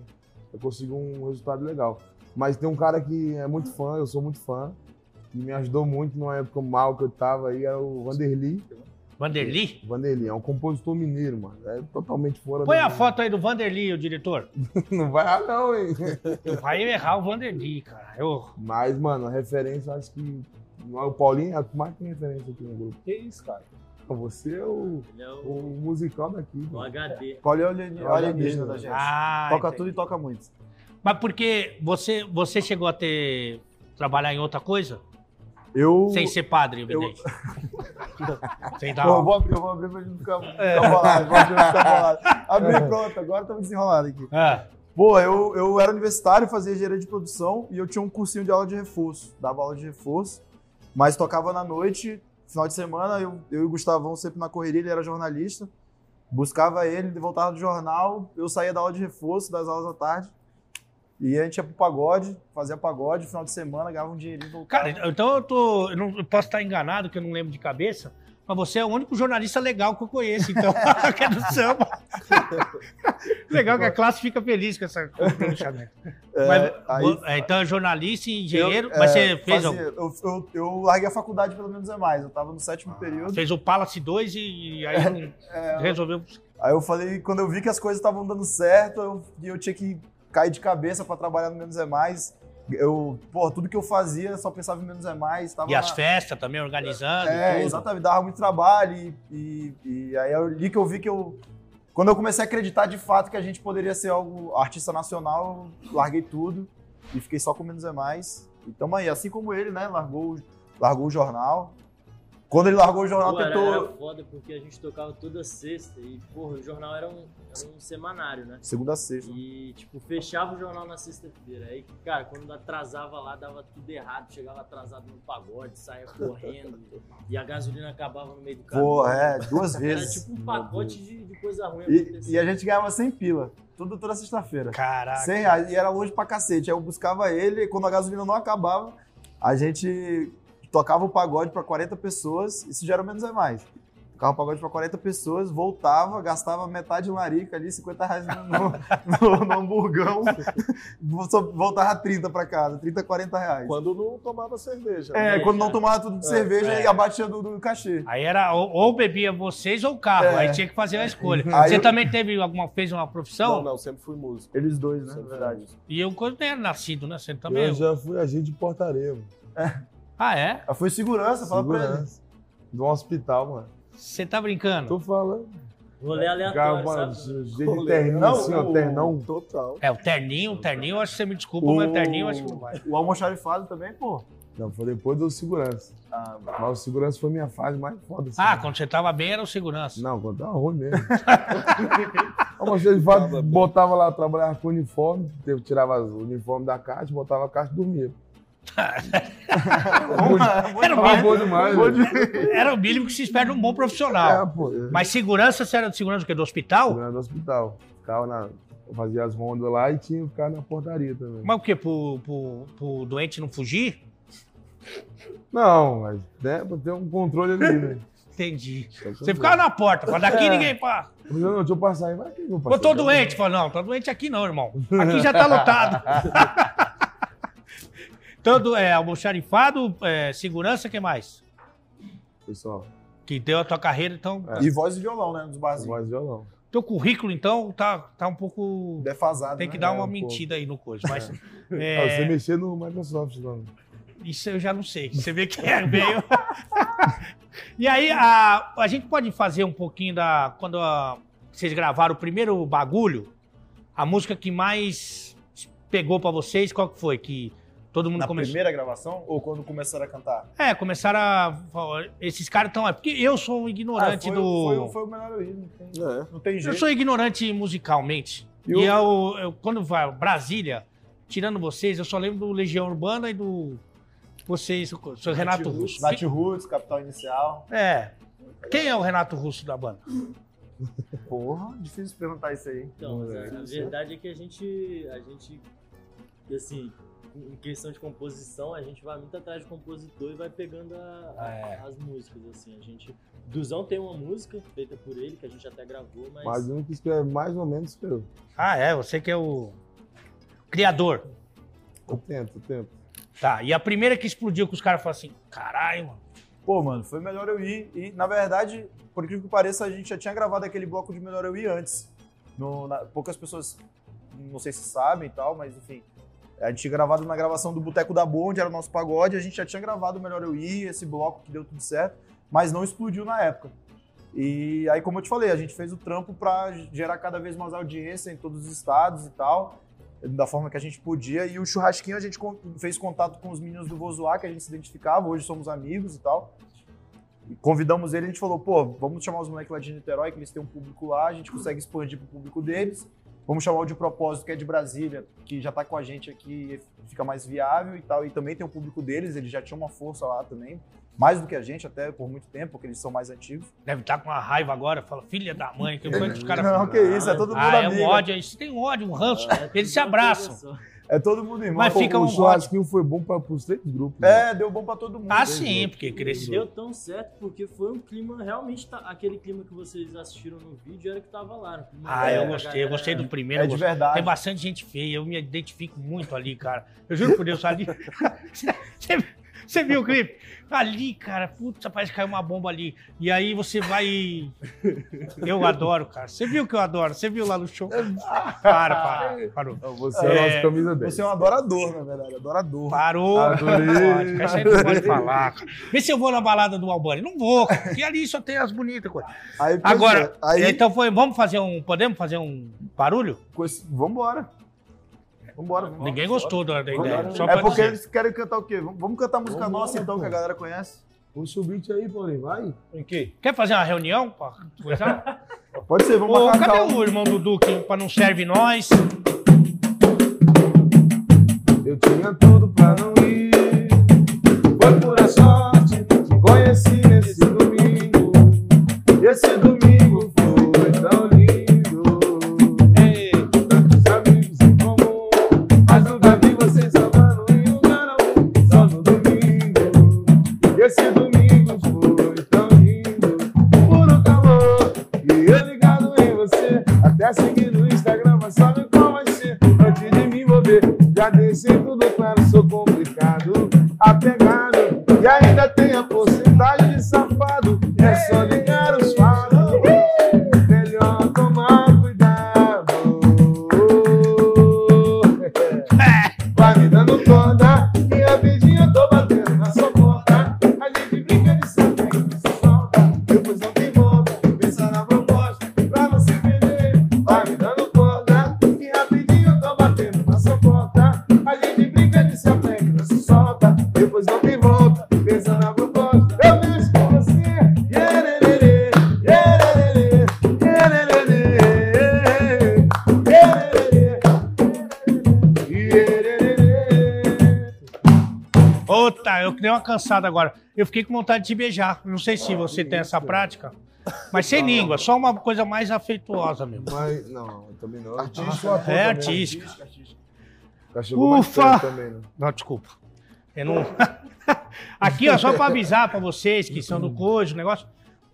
vai conseguir um resultado legal. Mas tem um cara que é muito fã, eu sou muito fã, que me ajudou muito numa época mal que eu tava aí, era o Vanderly. Vanderly? Vanderly, é um compositor mineiro, mano. É totalmente fora Põe do- a foto aí do Vanderly, o diretor. Não vai ah, não, hein? Vai errar o Vanderly, cara. Eu... Mas, mano, a referência, acho que. O Paulinho é que mais tem referência aqui no grupo. Que isso, cara? Você é o, é o, o musical daqui. o mano. HD. Olha o alien- o alienígena da gente. Ah, toca entendi. tudo e toca muito. Mas porque você, você chegou a ter... Trabalhar em outra coisa? Eu. Sem ser padre, eu- evidente. Sem dar Pô, eu, vou abrir, eu vou abrir pra gente ficar, ficar bolado. Vou abrir pra ficar bolado. Abri, pronto, agora estamos desenrolados aqui. Ah, Pô, eu, eu era universitário, fazia engenharia de produção e eu tinha um cursinho de aula de reforço. Dava aula de reforço, mas tocava na noite, final de semana, eu, eu e o Gustavão sempre na correria, ele era jornalista. Buscava ele, ele voltava do jornal, eu saía da aula de reforço, das aulas da tarde. E a gente ia pro pagode, fazia pagode, final de semana, ganhava um dinheirinho e voltava. Cara, então eu tô. Eu, não, eu posso estar enganado, que eu não lembro de cabeça, mas você é o único jornalista legal que eu conheço, então, que é do samba. legal que a classe fica feliz com essa pronunciamento. É, Mas, aí- vo- é, então é jornalista e engenheiro, Eu, mas é, você fez, fazia- eu, eu, eu larguei a faculdade pelo menos é mais. Eu tava no sétimo período. o, fez o Palace 2 e aí não- É, resolveu. Aí eu falei, quando eu vi que as coisas estavam dando certo, eu, e eu tinha que cair de cabeça pra trabalhar no Menos é Mais. Eu, pô, tudo que eu fazia, só pensava em Menos é Mais. Tava E as na- festas também organizando. e É, tudo. exatamente, dava muito trabalho. E, e, e aí eu li que eu vi que eu. Quando eu comecei a acreditar de fato que a gente poderia ser algo artista nacional, eu larguei tudo e fiquei só com Menos é Mais. E tamo aí, assim como ele, né? Largou, o- largou o jornal. Quando ele largou o jornal, Pô, era, tentou. era foda porque a gente tocava toda sexta e, porra, o jornal era um, era um semanário, né? Segunda a sexta. E, tipo, fechava o jornal na sexta-feira. Aí, cara, quando atrasava lá, dava tudo errado. Chegava atrasado no pagode, saia correndo. e a gasolina acabava no meio do caminho. Pô, é, duas Era vezes. tipo um pacote de, de coisa ruim E, e a gente ganhava 100 pila. Tudo, toda sexta-feira. Caraca. 100 reais. E era longe pra cacete. Aí eu buscava ele e quando a gasolina não acabava, a gente tocava o pagode pra 40 pessoas. Isso já era menos é mais. Tocava o pagode pra 40 pessoas, voltava, gastava metade em larica ali, 50 reais no, no, no, no hamburgão. Só voltava 30 pra casa, 30, 40 reais. Quando não tomava cerveja. É, né? quando não tomava tudo de cerveja é. e abatia do, do cachê. Aí era ou, ou bebia vocês ou o carro. É. Aí tinha que fazer a escolha. Aí Você eu- também teve alguma, fez uma profissão? Não, não, sempre fui músico. Eles dois, né? Sempre Na fui verdade. E eu quando era nascido, né? Você também. Eu já fui agente de portaria, mano. Ah, é? Ah, Foi segurança, fala pra ele. Segurança. Do hospital, mano. Você tá brincando? Tô falando. Rolê aleatório, mano, sabe? de terninho, Não, assim, ó, o- ternão. Total. É, o terninho, o terninho, eu acho que você me desculpa, mas o terninho eu acho que não vai. O almoxarifado também, pô. Não, foi depois do segurança. Ah, Mas o segurança foi minha fase mais foda. assim. Ah, quando você tava bem era o segurança. Não, quando tava ruim mesmo. Fato, botava lá, trabalhava com uniforme, tirava o uniforme da caixa, botava a caixa e dormia. Era o mínimo, demais. era o mínimo que se espera de um bom É, profissional. é. Mas segurança, você era de segurança do quê? Do hospital? Segurança do hospital. Ficava na. Fazia as rondas lá e tinha que ficar na portaria também. Mas o quê? Pro, pro, pro doente não fugir? Não, mas né, ter um controle ali, né? Entendi. Você ficava na porta, pra daqui ninguém passa. Falei, não, deixa eu passar aí, vai aqui, Eu tô doente. Falei, não, tô doente aqui não, irmão. Aqui já tá lotado. Todo, é, almoxarifado, é, segurança, o que mais? Pessoal, Que deu a tua carreira, então... É. E voz e violão, né? Nos barzinhos. voz de violão. Teu currículo, então, tá, tá um pouco... Defasado. Tem que né? dar É, uma um mentira aí no coisa, mas... Ah, é, você mexer no Microsoft, não. Isso eu já não sei. Você vê que é meio. e aí, a, a gente pode fazer um pouquinho da. Quando a- vocês gravaram o primeiro bagulho, a música que mais pegou pra vocês, qual que foi? Que todo mundo Na começou. primeira gravação ou quando começaram a cantar? É, começaram a. falar, Esses caras estão. É porque eu sou um ignorante Ah, foi, do. Foi, o- foi o melhor eu ir, não tem, É. não tem Eu jeito. sou ignorante musicalmente. E E, o- eu, eu- quando vai Brasília, tirando vocês, eu só lembro do Legião Urbana e do. Vocês, o seu Renato Russo. Nath Roots, Capital Inicial. É. Quem é o Renato Russo da banda? Porra, difícil perguntar isso aí. Então, mas a, verdade é que a gente, a gente, assim, em questão de composição, a gente vai muito atrás de compositor e vai pegando a- a- É. as músicas, assim. A gente, Duzão tem uma música feita por ele, que a gente até gravou, mas... Mas um que escreve mais ou menos que eu. Ah, é, você que é o criador. Eu tento, eu tento. Tá, e a primeira que explodiu que os caras falaram assim, caralho, mano. Pô, mano, foi melhor eu ir. E, na verdade, por incrível que pareça, a gente já tinha gravado aquele bloco de melhor eu ir antes. No- na- poucas pessoas, não sei se sabem e tal, mas enfim. A gente tinha gravado na gravação do Boteco da Boa, onde era o nosso pagode, a gente já tinha gravado Melhor Eu Ir, esse bloco que deu tudo certo, mas não explodiu na época. E aí, como eu te falei, a gente fez o trampo pra gerar cada vez mais audiência em todos os estados e tal, da forma que a gente podia. E o churrasquinho a gente fez contato com os meninos do Vozoar, que a gente se identificava, hoje somos amigos e tal. Convidamos ele, a gente falou, pô, vamos chamar os moleques lá de Niterói, que eles têm um público lá, a gente consegue expandir pro público deles. Vamos chamar o de propósito, que é de Brasília, que já tá com a gente aqui, fica mais viável e tal. E também tem o público deles, eles já tinham uma força lá também. Mais do que a gente, até por muito tempo, porque eles são mais antigos. Deve estar com uma raiva agora, fala, filha da mãe, que foi que os caras Não, falam. que isso, é todo mundo Ah, é amigo. um ódio, eles têm um ódio, um ranço. É, Eles se abraçam. É todo mundo irmão. Mas fica o um churrasquinho foi bom para os três grupos. né? É, deu bom pra todo mundo. Ah, sim, porque cresceu. Deu tão certo porque foi um clima, realmente, tá- aquele clima que vocês assistiram no vídeo era que tava lá. Ah, eu gostei, eu gostei do primeiro. É de gostei. verdade. Tem bastante gente feia, eu me identifico muito ali, cara. Eu juro por Deus, ali. Você, viu o clipe? Ali, cara, putz, parece que caiu uma bomba ali. E aí você vai. Eu adoro, cara. Você viu que eu adoro? Você viu lá no show? Para, para, parou. Não, Você é, É, nossa camisa 10. Você é um adorador, na verdade, adorador. Parou. Adorei. Pode, cara, não pode falar. cara. Vê se eu vou na balada do Albani. Não vou, cara. E ali só tem as bonitas coisas. Aí, Agora, é, aí, então foi, vamos fazer um. Podemos fazer um barulho? com esse- vambora. Vambora. Ninguém gostou da, da ideia. Vambora. Só É porque dizer. eles querem cantar o quê? Vamos cantar música Vambora, nossa então, pô. que a galera conhece. Puxa o beat aí, Paulinho, vai. Em quê? Quer fazer uma reunião? pra? Pode ser, vamos Ô, marcar cadê calma. o irmão do Duque pra não serve nós? Eu tinha tudo pra não ir. Foi pura sorte que conheci nesse domingo. Esse domingo Outra, eu dei uma cansada agora. Eu fiquei com vontade de te beijar. Não sei se você tem essa prática. Mas sem língua, só uma coisa mais afetuosa mesmo. Mas, não, também não. Artístico, ou É ator também? artística. Já chegou mais Ufa! perto também, né? Não, desculpa. Eu não... Aqui, ó, só pra avisar pra vocês que são do Cojo, o negócio.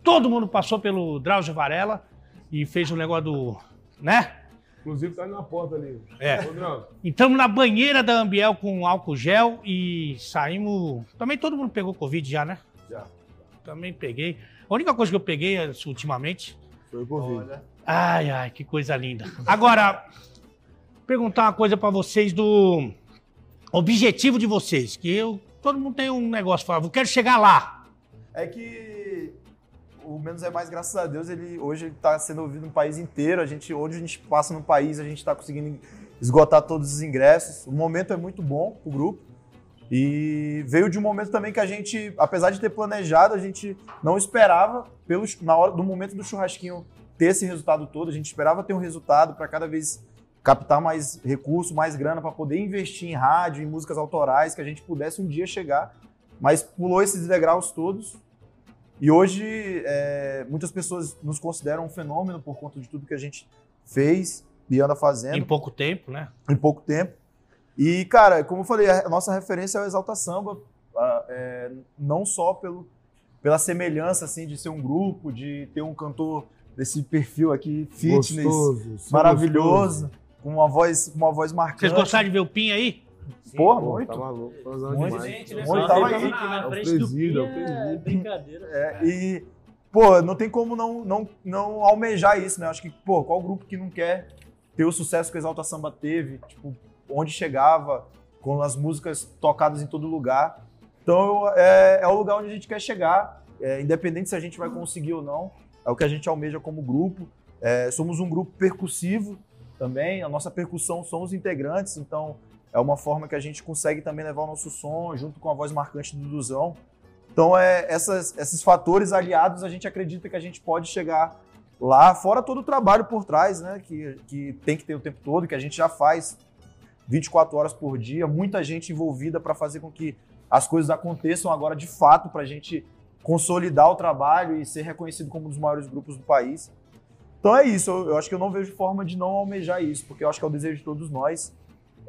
Todo mundo passou pelo Drauzio Varela e fez o negócio do. né? Inclusive tá ali na porta ali. É. Entramos na banheira da Ambiel com álcool gel e saímos. Também todo mundo pegou Covid já, né? Já. Também peguei. A única coisa que eu peguei é, ultimamente. Foi o Covid. Ai, ai, que coisa linda. Agora, perguntar uma coisa pra vocês do objetivo de vocês, que eu todo mundo tem um negócio, eu quero chegar lá. É que o Menos é Mais, graças a Deus, ele hoje está sendo ouvido no país inteiro. A gente, onde a gente passa no país, a gente está conseguindo esgotar todos os ingressos. O momento é muito bom pro grupo. E veio de um momento também que a gente, apesar de ter planejado, a gente não esperava, pelo, na hora do momento do churrasquinho, ter esse resultado todo. A gente esperava ter um resultado para cada vez captar mais recurso, mais grana para poder investir em rádio, em músicas autorais, que a gente pudesse um dia chegar. Mas pulou esses degraus todos. E hoje, é, muitas pessoas nos consideram um fenômeno por conta de tudo que a gente fez e anda fazendo Em pouco tempo, né? em pouco tempo. E, cara, como eu falei, a nossa referência é o Exalta Samba, é, não só pelo, pela semelhança, assim, de ser um grupo, de ter um cantor desse perfil aqui, fitness, Gostoso, maravilhoso, com uma voz, uma voz marcante. Vocês gostaram de ver o Pin aí? Porra, Pô, muito. Tá maluco, fazendo Muito. demais. Gente, né? Muito, tava aí. na É o frente do presídio, é é presídio. brincadeira. É, e, pô, não tem como não, não, não almejar isso, né? Acho que, pô, qual grupo que não quer ter o sucesso que o Exalta Samba teve, tipo, onde chegava, com as músicas tocadas em todo lugar. Então, é, é o lugar onde a gente quer chegar, é, independente se a gente vai conseguir ou não, é o que a gente almeja como grupo. É, somos um grupo percussivo também, a nossa percussão são os integrantes, então é uma forma que a gente consegue também levar o nosso som junto com a voz marcante do Duzão. Então, é, essas- esses fatores aliados, a gente acredita que a gente pode chegar lá, fora todo o trabalho por trás, né? Que, que tem que ter o tempo todo, que a gente já faz 24 horas por dia, muita gente envolvida para fazer com que as coisas aconteçam agora de fato, para a gente consolidar o trabalho e ser reconhecido como um dos maiores grupos do país. Então é isso, eu, eu acho que eu não vejo forma de não almejar isso, porque eu acho que é o desejo de todos nós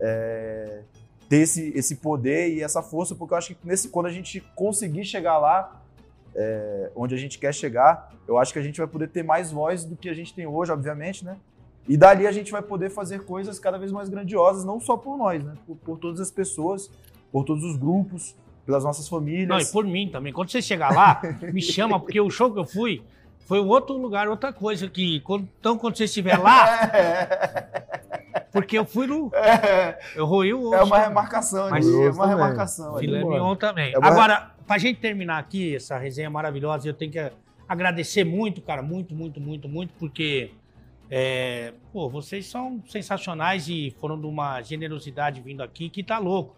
é, ter esse, esse poder e essa força, porque eu acho que nesse, quando a gente conseguir chegar lá, é, onde a gente quer chegar, eu acho que a gente vai poder ter mais voz do que a gente tem hoje, obviamente, né? E dali a gente vai poder fazer coisas cada vez mais grandiosas, não só por nós, né? Por, por todas as pessoas, por todos os grupos, pelas nossas famílias. Não, e por mim também. Quando você chegar lá, me chama, porque o show que eu fui foi um outro lugar, outra coisa. Que, então, quando você estiver lá, porque eu fui no. Eu roí o É osso. uma remarcação, Mas ali, é uma também. remarcação. Filé mignon também. É uma- Agora, pra gente terminar aqui essa resenha maravilhosa, eu tenho que agradecer muito, cara, muito, muito, muito, muito, porque é, pô, vocês são sensacionais e foram de uma generosidade vindo aqui que tá louco.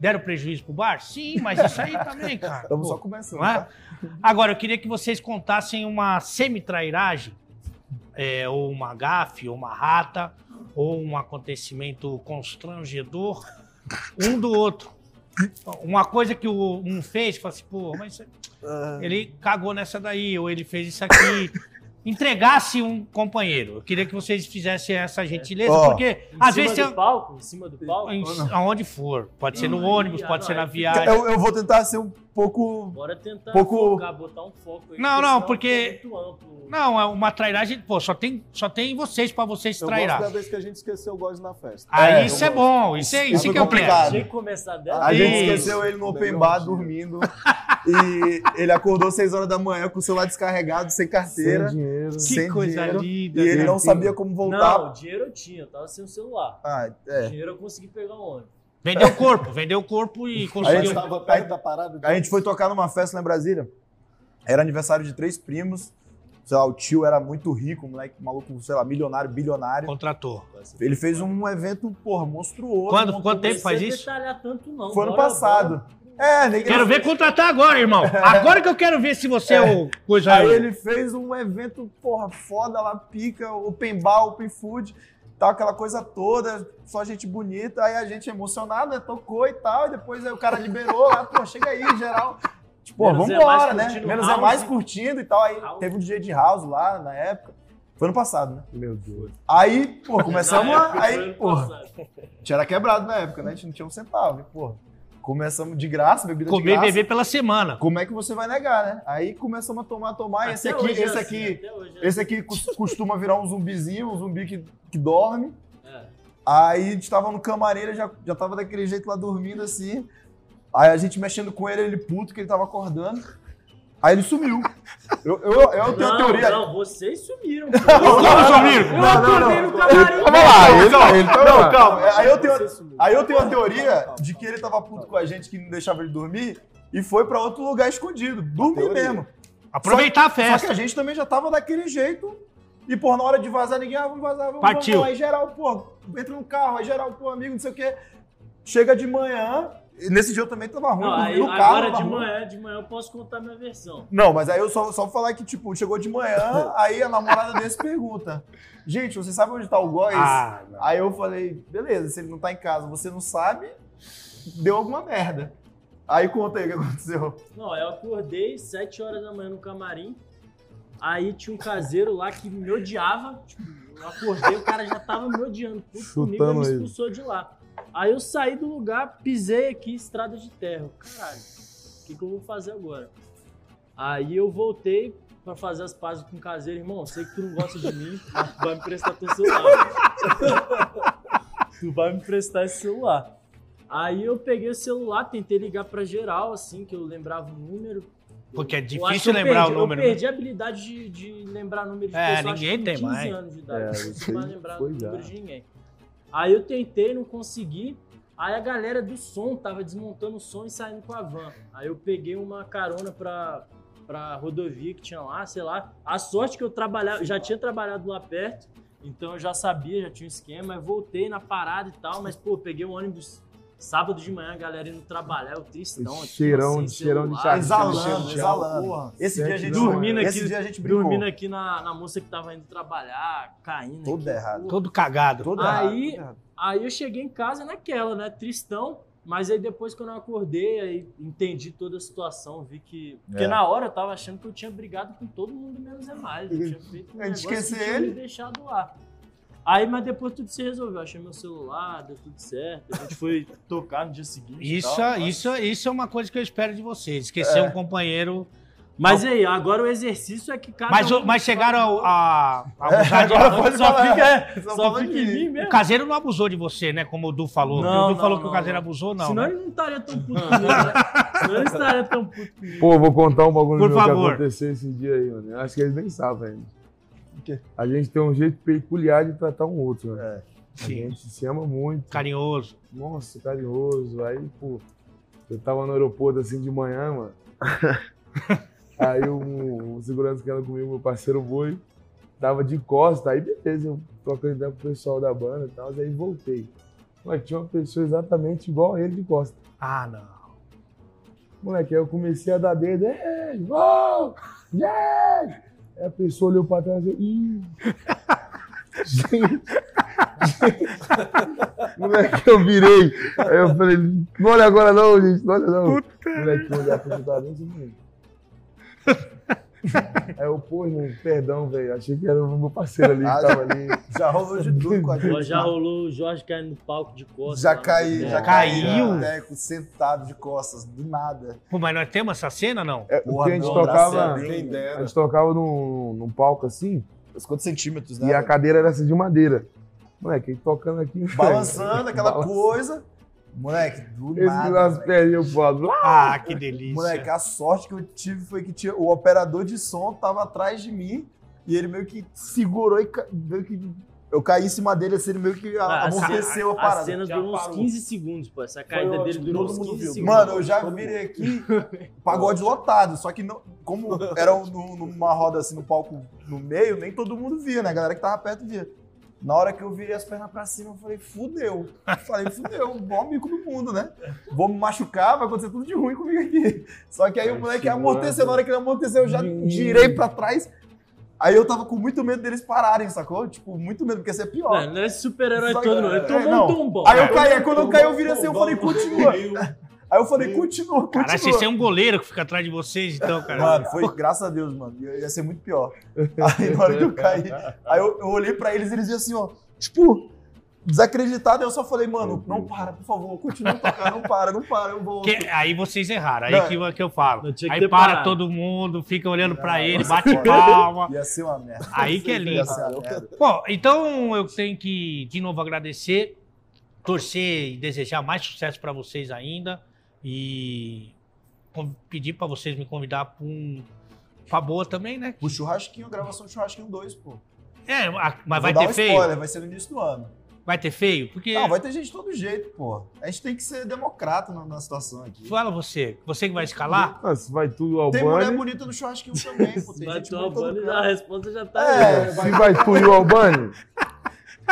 Deram prejuízo pro bar? Sim, mas isso aí também, cara. Estamos Pô, só começando. é? tá? Agora, eu queria que vocês contassem uma semi-trairagem, é, ou uma gafe, ou uma rata, ou um acontecimento constrangedor, um do outro. Uma coisa que o um fez, fala assim, pô, mas Ah, ele cagou nessa daí, ou ele fez isso aqui. entregasse um companheiro. Eu queria que vocês fizessem essa gentileza, Ó, porque Em às cima vezes do tem. palco? Em cima do palco? em- Aonde for. Pode ser no ônibus, pode ser na viagem. Eu, eu vou tentar ser um pouco. Bora tentar Pouco- focar, botar um foco aí. Não, não, senão porque- ficou muito amplo. Não, é uma trairagem. Pô, só tem, só tem vocês pra vocês Eu trairar. gosto da vez que a gente esqueceu o Góis na festa. Aí É, isso eu é bom, isso é, Isso que é o complicado. pleno. Tinha que começar dela. A gente esqueceu ele no open bar dormindo. e ele acordou 6 horas da manhã com o celular descarregado, sem carteira. Sem dinheiro. Que sem coisa dinheiro, linda. E ele não sabia como voltar. Não, dinheiro eu tinha, eu tava sem o celular. Ah, é. Dinheiro eu consegui pegar um ônibus. Vendeu o corpo, vendeu o corpo e A conseguiu. gente tava perto da parada. A gente foi tocar numa festa lá em Brasília. Era aniversário de três primos. Sei lá, o tio era muito rico, um moleque maluco, sei lá, milionário, bilionário. Contratou. Ele fez um evento, porra, monstruoso. Quando- quanto tempo Não faz isso? detalhar tanto, não. Foi ano passado. É, ninguém Quero ver contratar agora, irmão. Agora que eu quero ver se você é, o coisa. Aí ele fez um evento, porra, foda lá, pica, open bar, open food, tal, aquela coisa toda, só gente bonita, aí a gente emocionado, né, tocou e tal, e depois aí o cara liberou lá, pô, chega aí, geral. Tipo, pô, Menos é né? Menos é house. mais curtindo e tal. Aí House. teve um DJ de house lá na época. Foi ano passado, né? Meu Deus. Aí, pô, começamos a. Aí, pô, a gente era quebrado na época, né? A gente não tinha um centavo, pô. Começamos de graça, bebida de Comer e graça. beber pela semana. Como é que você vai negar, né? Aí começamos a tomar, tomar, esse Até aqui, hoje é esse assim, aqui. é Esse aqui cos- costuma virar um zumbizinho, um zumbi que, que dorme. assim. É. Aí a gente tava no camarim, ele já, já tava daquele jeito lá dormindo assim. Aí a gente mexendo com ele, ele puto que ele tava acordando. Aí ele sumiu. Eu, eu, eu tenho a teoria. não, vocês sumiram. Como sumiram? Eu acordei no camarim. Calma lá, ele, ele tá Não, calma. Aí eu tenho, aí eu tenho a teoria calma, calma. de que ele tava puto com a gente, que não deixava ele dormir, e foi pra outro lugar escondido. Dormir mesmo. Aproveitar a Só que festa. a gente também já tava daquele jeito. E, pô, na hora de vazar, ninguém, ah, vamos vazar, vamos, Partiu. vamos. Aí geral, pô, entra no carro, aí geral, pô, amigo, não sei o quê. Chega de manhã, nesse dia eu também tava ruim, Não, dormi aí, no carro. agora de rua. manhã, de manhã eu posso contar minha versão. Não, mas aí eu só, só vou falar que, tipo, chegou de manhã, aí a namorada desse pergunta, gente, você sabe onde tá o Góis? Ah. Aí eu falei, beleza, se ele não tá em casa, você não sabe, deu alguma merda. Aí conta aí o que aconteceu. Não, eu acordei 7 horas da manhã no camarim. Aí tinha um caseiro lá que me odiava. Tipo, eu acordei, o cara já tava me odiando. Puto comigo, ele me Chutando ele. expulsou de lá. Aí eu saí do lugar, pisei aqui, estrada de terra. Caralho, o que, que eu vou fazer agora? Aí eu voltei pra fazer as pazes com o caseiro. Irmão, sei que tu não gosta de mim, mas tu vai me prestar teu celular. tu vai me prestar esse celular. Aí eu peguei o celular, tentei ligar pra geral, assim, que eu lembrava o número. Porque é difícil lembrar perdi- o número. Eu né? perdi a habilidade de, de lembrar número de É, pessoa, acho ninguém tem com 15 mais. anos de idade. É, não consigo mais lembrar o número já. de ninguém. Aí eu tentei, não consegui. Aí a galera do som tava desmontando o som e saindo com a van. Aí eu peguei uma carona pra, pra rodovia que tinha lá, sei lá. A sorte que eu trabalhava, já tinha trabalhado lá perto, então eu já sabia, já tinha um esquema. Aí voltei na parada e tal, mas pô, peguei o ônibus sábado de manhã, a galera indo trabalhar, o tristão. aqui, Cheirão, sem cheirão de charque. Exalando, exalando. Porra, Esse dia a gente Dormindo aqui, Esse dia a gente brincou. dormindo aqui na, na moça que tava indo trabalhar, caindo. Todo aqui, errado. pô. Todo cagado. Todo Aí- errado. Aí eu cheguei em casa naquela, né? Tristão. Mas aí depois que eu não acordei, aí entendi toda a situação, vi que. Porque É. na hora eu tava achando que eu tinha brigado com todo mundo menos é mais. Eu tinha feito um A gente negócio esquecer ele. deixado lá. Aí, mas depois tudo se resolveu. Achei meu celular, deu tudo certo. A gente foi tocar no dia seguinte. Isso, tal. isso, isso é uma coisa que eu espero de vocês. Esquecer É. um companheiro. Mas aí, agora o exercício é que cada Mas, um mas chegaram a, a, a É, abusar de- agora pode Só falar. fica, é, Só só fica em mim. mim O mesmo. caseiro não abusou de você, né? Como o Du falou. Não, o Du não, falou que não, o caseiro não. abusou, não. Senão né? ele não estaria tão puto comigo, né? Senão ele estaria tão puto comigo. Pô, vou contar um bagulho Por meu favor. que aconteceu esse dia aí, mano. Eu acho que eles nem sabem ainda. O quê? A gente tem um jeito peculiar de tratar um outro, mano. É. A Sim. gente se ama muito. Carinhoso. Nossa, carinhoso. Aí, pô, eu tava no aeroporto assim de manhã, mano. aí o, o segurança que anda comigo, meu parceiro Boi, tava de costa. Aí beleza, eu trocando ideia com o pessoal da banda e tal. Aí voltei. Mas tinha uma pessoa exatamente igual a ele de costa. Ah, não. Moleque, aí eu comecei a dar dedo. Ei, gol! Yeah! Aí a pessoa olhou pra trás e eu. Ih! Gente! Moleque, eu virei. Aí eu falei, não olha agora não, gente, não olha não. Moleque, eu olhar tá bem assim mesmo. Aí eu, pô, irmão, perdão, velho. Achei que era o meu parceiro ali que Ah, tava ali. Já rolou de tudo com a gente. Já rolou o Jorge caindo no palco de costas. Já caí, Boteco. já Caiu? caí. Teco, sentado de costas, do nada. Pô, mas nós temos essa cena, não? É, Porra, porque a gente não, tocava. a gente tocava num, num palco assim, Uns quantos centímetros, né? e a cadeira era assim de madeira. Moleque, tocando aqui. Balançando aquela Balançando. coisa. Moleque, do Esse nada. nas perninhas lado. Ah, que delícia. Moleque, a sorte que eu tive foi que tinha, o operador de som tava atrás de mim e ele meio que segurou e meio que. Eu caí em cima dele, assim, ele meio que Ah, a amorteceu a, A parada. cena Já durou uns parou. 15 segundos, pô. Essa caída dele durou todo uns mundo 15 viu. segundos. Mano, eu já virei aqui, pagode lotado. Só que não, como era um- num- numa roda assim, no palco no meio, nem todo mundo via, né? A galera que tava perto via. Na hora que eu virei as pernas pra cima, eu falei, fudeu. Eu falei, fudeu, bom amigo do mundo, né? Vou me machucar, vai acontecer tudo de ruim comigo aqui. Só que aí o moleque amorteceu, na hora que ele amorteceu, eu já girei pra trás. Aí eu tava com muito medo deles pararem, sacou? Tipo, muito medo, porque ia ser pior. Não, não é super-herói todo, não. Ele é, tomou não. um tombão. Aí eu caí, aí quando eu caí, eu virei assim, eu falei, continua. Aí eu falei, continua, continua. Caralho, vocês têm um goleiro que fica atrás de vocês, então, cara. Mano, foi graças a Deus, mano. Ia, ia ser muito pior. Aí na hora que eu caí, aí eu, eu olhei pra eles e eles iam assim, ó, tipo, desacreditado. Aí eu só falei, mano, não para, por favor, continua tocando, não para, não para, eu vou. Que- aí vocês erraram, aí Não. que, que eu falo. Aí para parado. todo mundo, fica olhando pra ele, bate palma. Ia ser uma merda. Aí que é Ia lindo. ser uma merda. Bom, então eu tenho que de novo agradecer, torcer e desejar mais sucesso pra vocês ainda e pedir pra vocês me convidar pra um pra boa também, né? O churrasquinho, gravação do churrasquinho 2, pô. É, mas Vou vai ter um feio? spoiler, vai ser no início do ano. Vai ter feio? Porque Não, vai ter gente de todo jeito, pô. A gente tem que ser democrata na, na situação aqui. fala você, você que vai escalar? Ah, se vai tudo ao Tem mulher Albani. bonita no churrasquinho também, pô. Tem Vai bonita no banho, canto. a resposta já tá É, aí. Se vai tu e o Albani,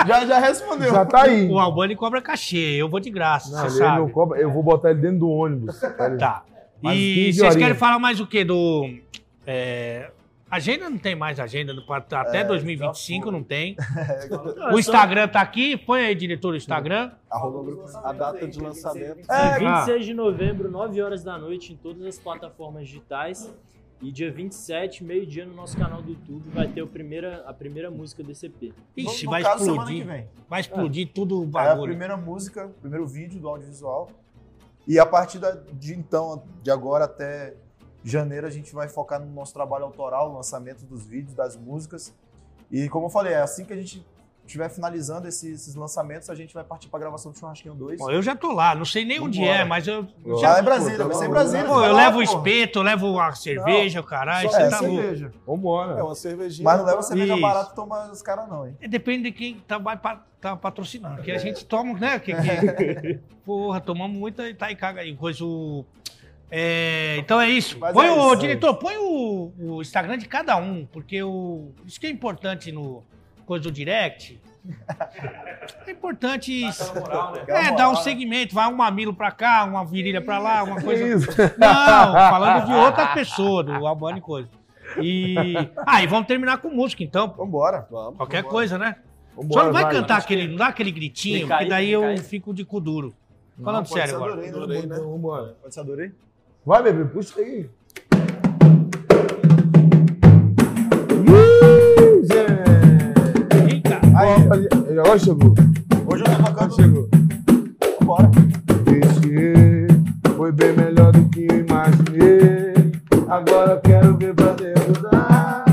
Já, já respondeu. já tá aí. O Albani cobra cachê, eu vou de graça, Não, você ele sabe. não cobra, eu vou botar ele dentro do ônibus. tá? Tá. E 15 vocês querem falar mais o quê? Do. é, agenda não tem mais agenda. Até É, 2025 já não tem. Não, O é Instagram tá aqui. Põe aí, diretor, o Instagram. A data de lançamento. É, Dia 26 de novembro, 9 horas da noite, em todas as plataformas digitais. E dia 27, meio-dia, no nosso canal do YouTube, vai ter o primeira, a primeira música desse EP. Ixi, vai caso, explodir. que vem. Vai explodir tudo o É a bagulho. primeira música, o primeiro vídeo do audiovisual. E a partir de então, de agora até janeiro, a gente vai focar no nosso trabalho autoral, no lançamento dos vídeos, das músicas. E como eu falei, é assim que a gente estiver finalizando esses, esses lançamentos, a gente vai partir para a gravação do Churrasquinho 2. Bom, eu já tô lá, não sei nem onde é, mas eu. Ó, Já é Brasília, vai ser em Brasília. pô, eu lá, levo o pô. espeto, eu levo a cerveja, o caralho, Só você é tá louco. cerveja. Vambora. É uma cervejinha. Mas não leva cerveja Isso. barata e toma os caras não, hein? É, Depende de quem tá, vai pa- tá patrocinando. Porque a gente toma, né? Que, que- porra, tomamos muita e tá e caga aí. Coisa o. É, então é isso. Mas põe é o isso. diretor, põe o, o Instagram de cada um, porque o isso que é importante no coisa do direct. É importante isso. É, dar um segmento, vai um mamilo pra cá, uma virilha pra lá, uma coisa. isso? Não, falando de outra pessoa, do Albani e coisa. E. Ah, e vamos terminar com música, então. Vambora. Vamos. Qualquer Vambora. coisa, né? Vambora, Só não vai cantar aquele, não dá aquele gritinho, porque daí eu fico de cu duro. Falando Não, pode sério ser, agora. adorei, né? Adorei, né? Vambora. Pode ser, adorei. Vai, bebê, puxa aí. Aí, agora chegou. Hoje eu tô tocando. chegou. Vambora. Esse foi bem melhor do que eu imaginei. Agora eu quero ver pra mudar.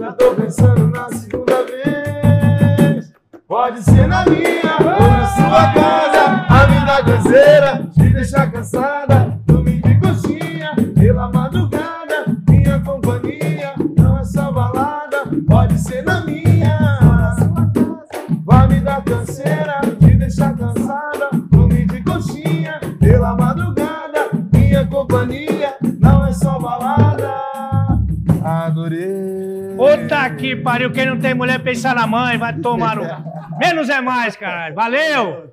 Já tô pensando na segunda vez. Pode ser na minha ou na sua casa. A vida caseira te deixa cansada. Dormir de coxinha pela madrugada. Adorei. Puta que pariu, quem não tem mulher pensa na mãe, vai tomar no. Menos é mais, caralho. Valeu!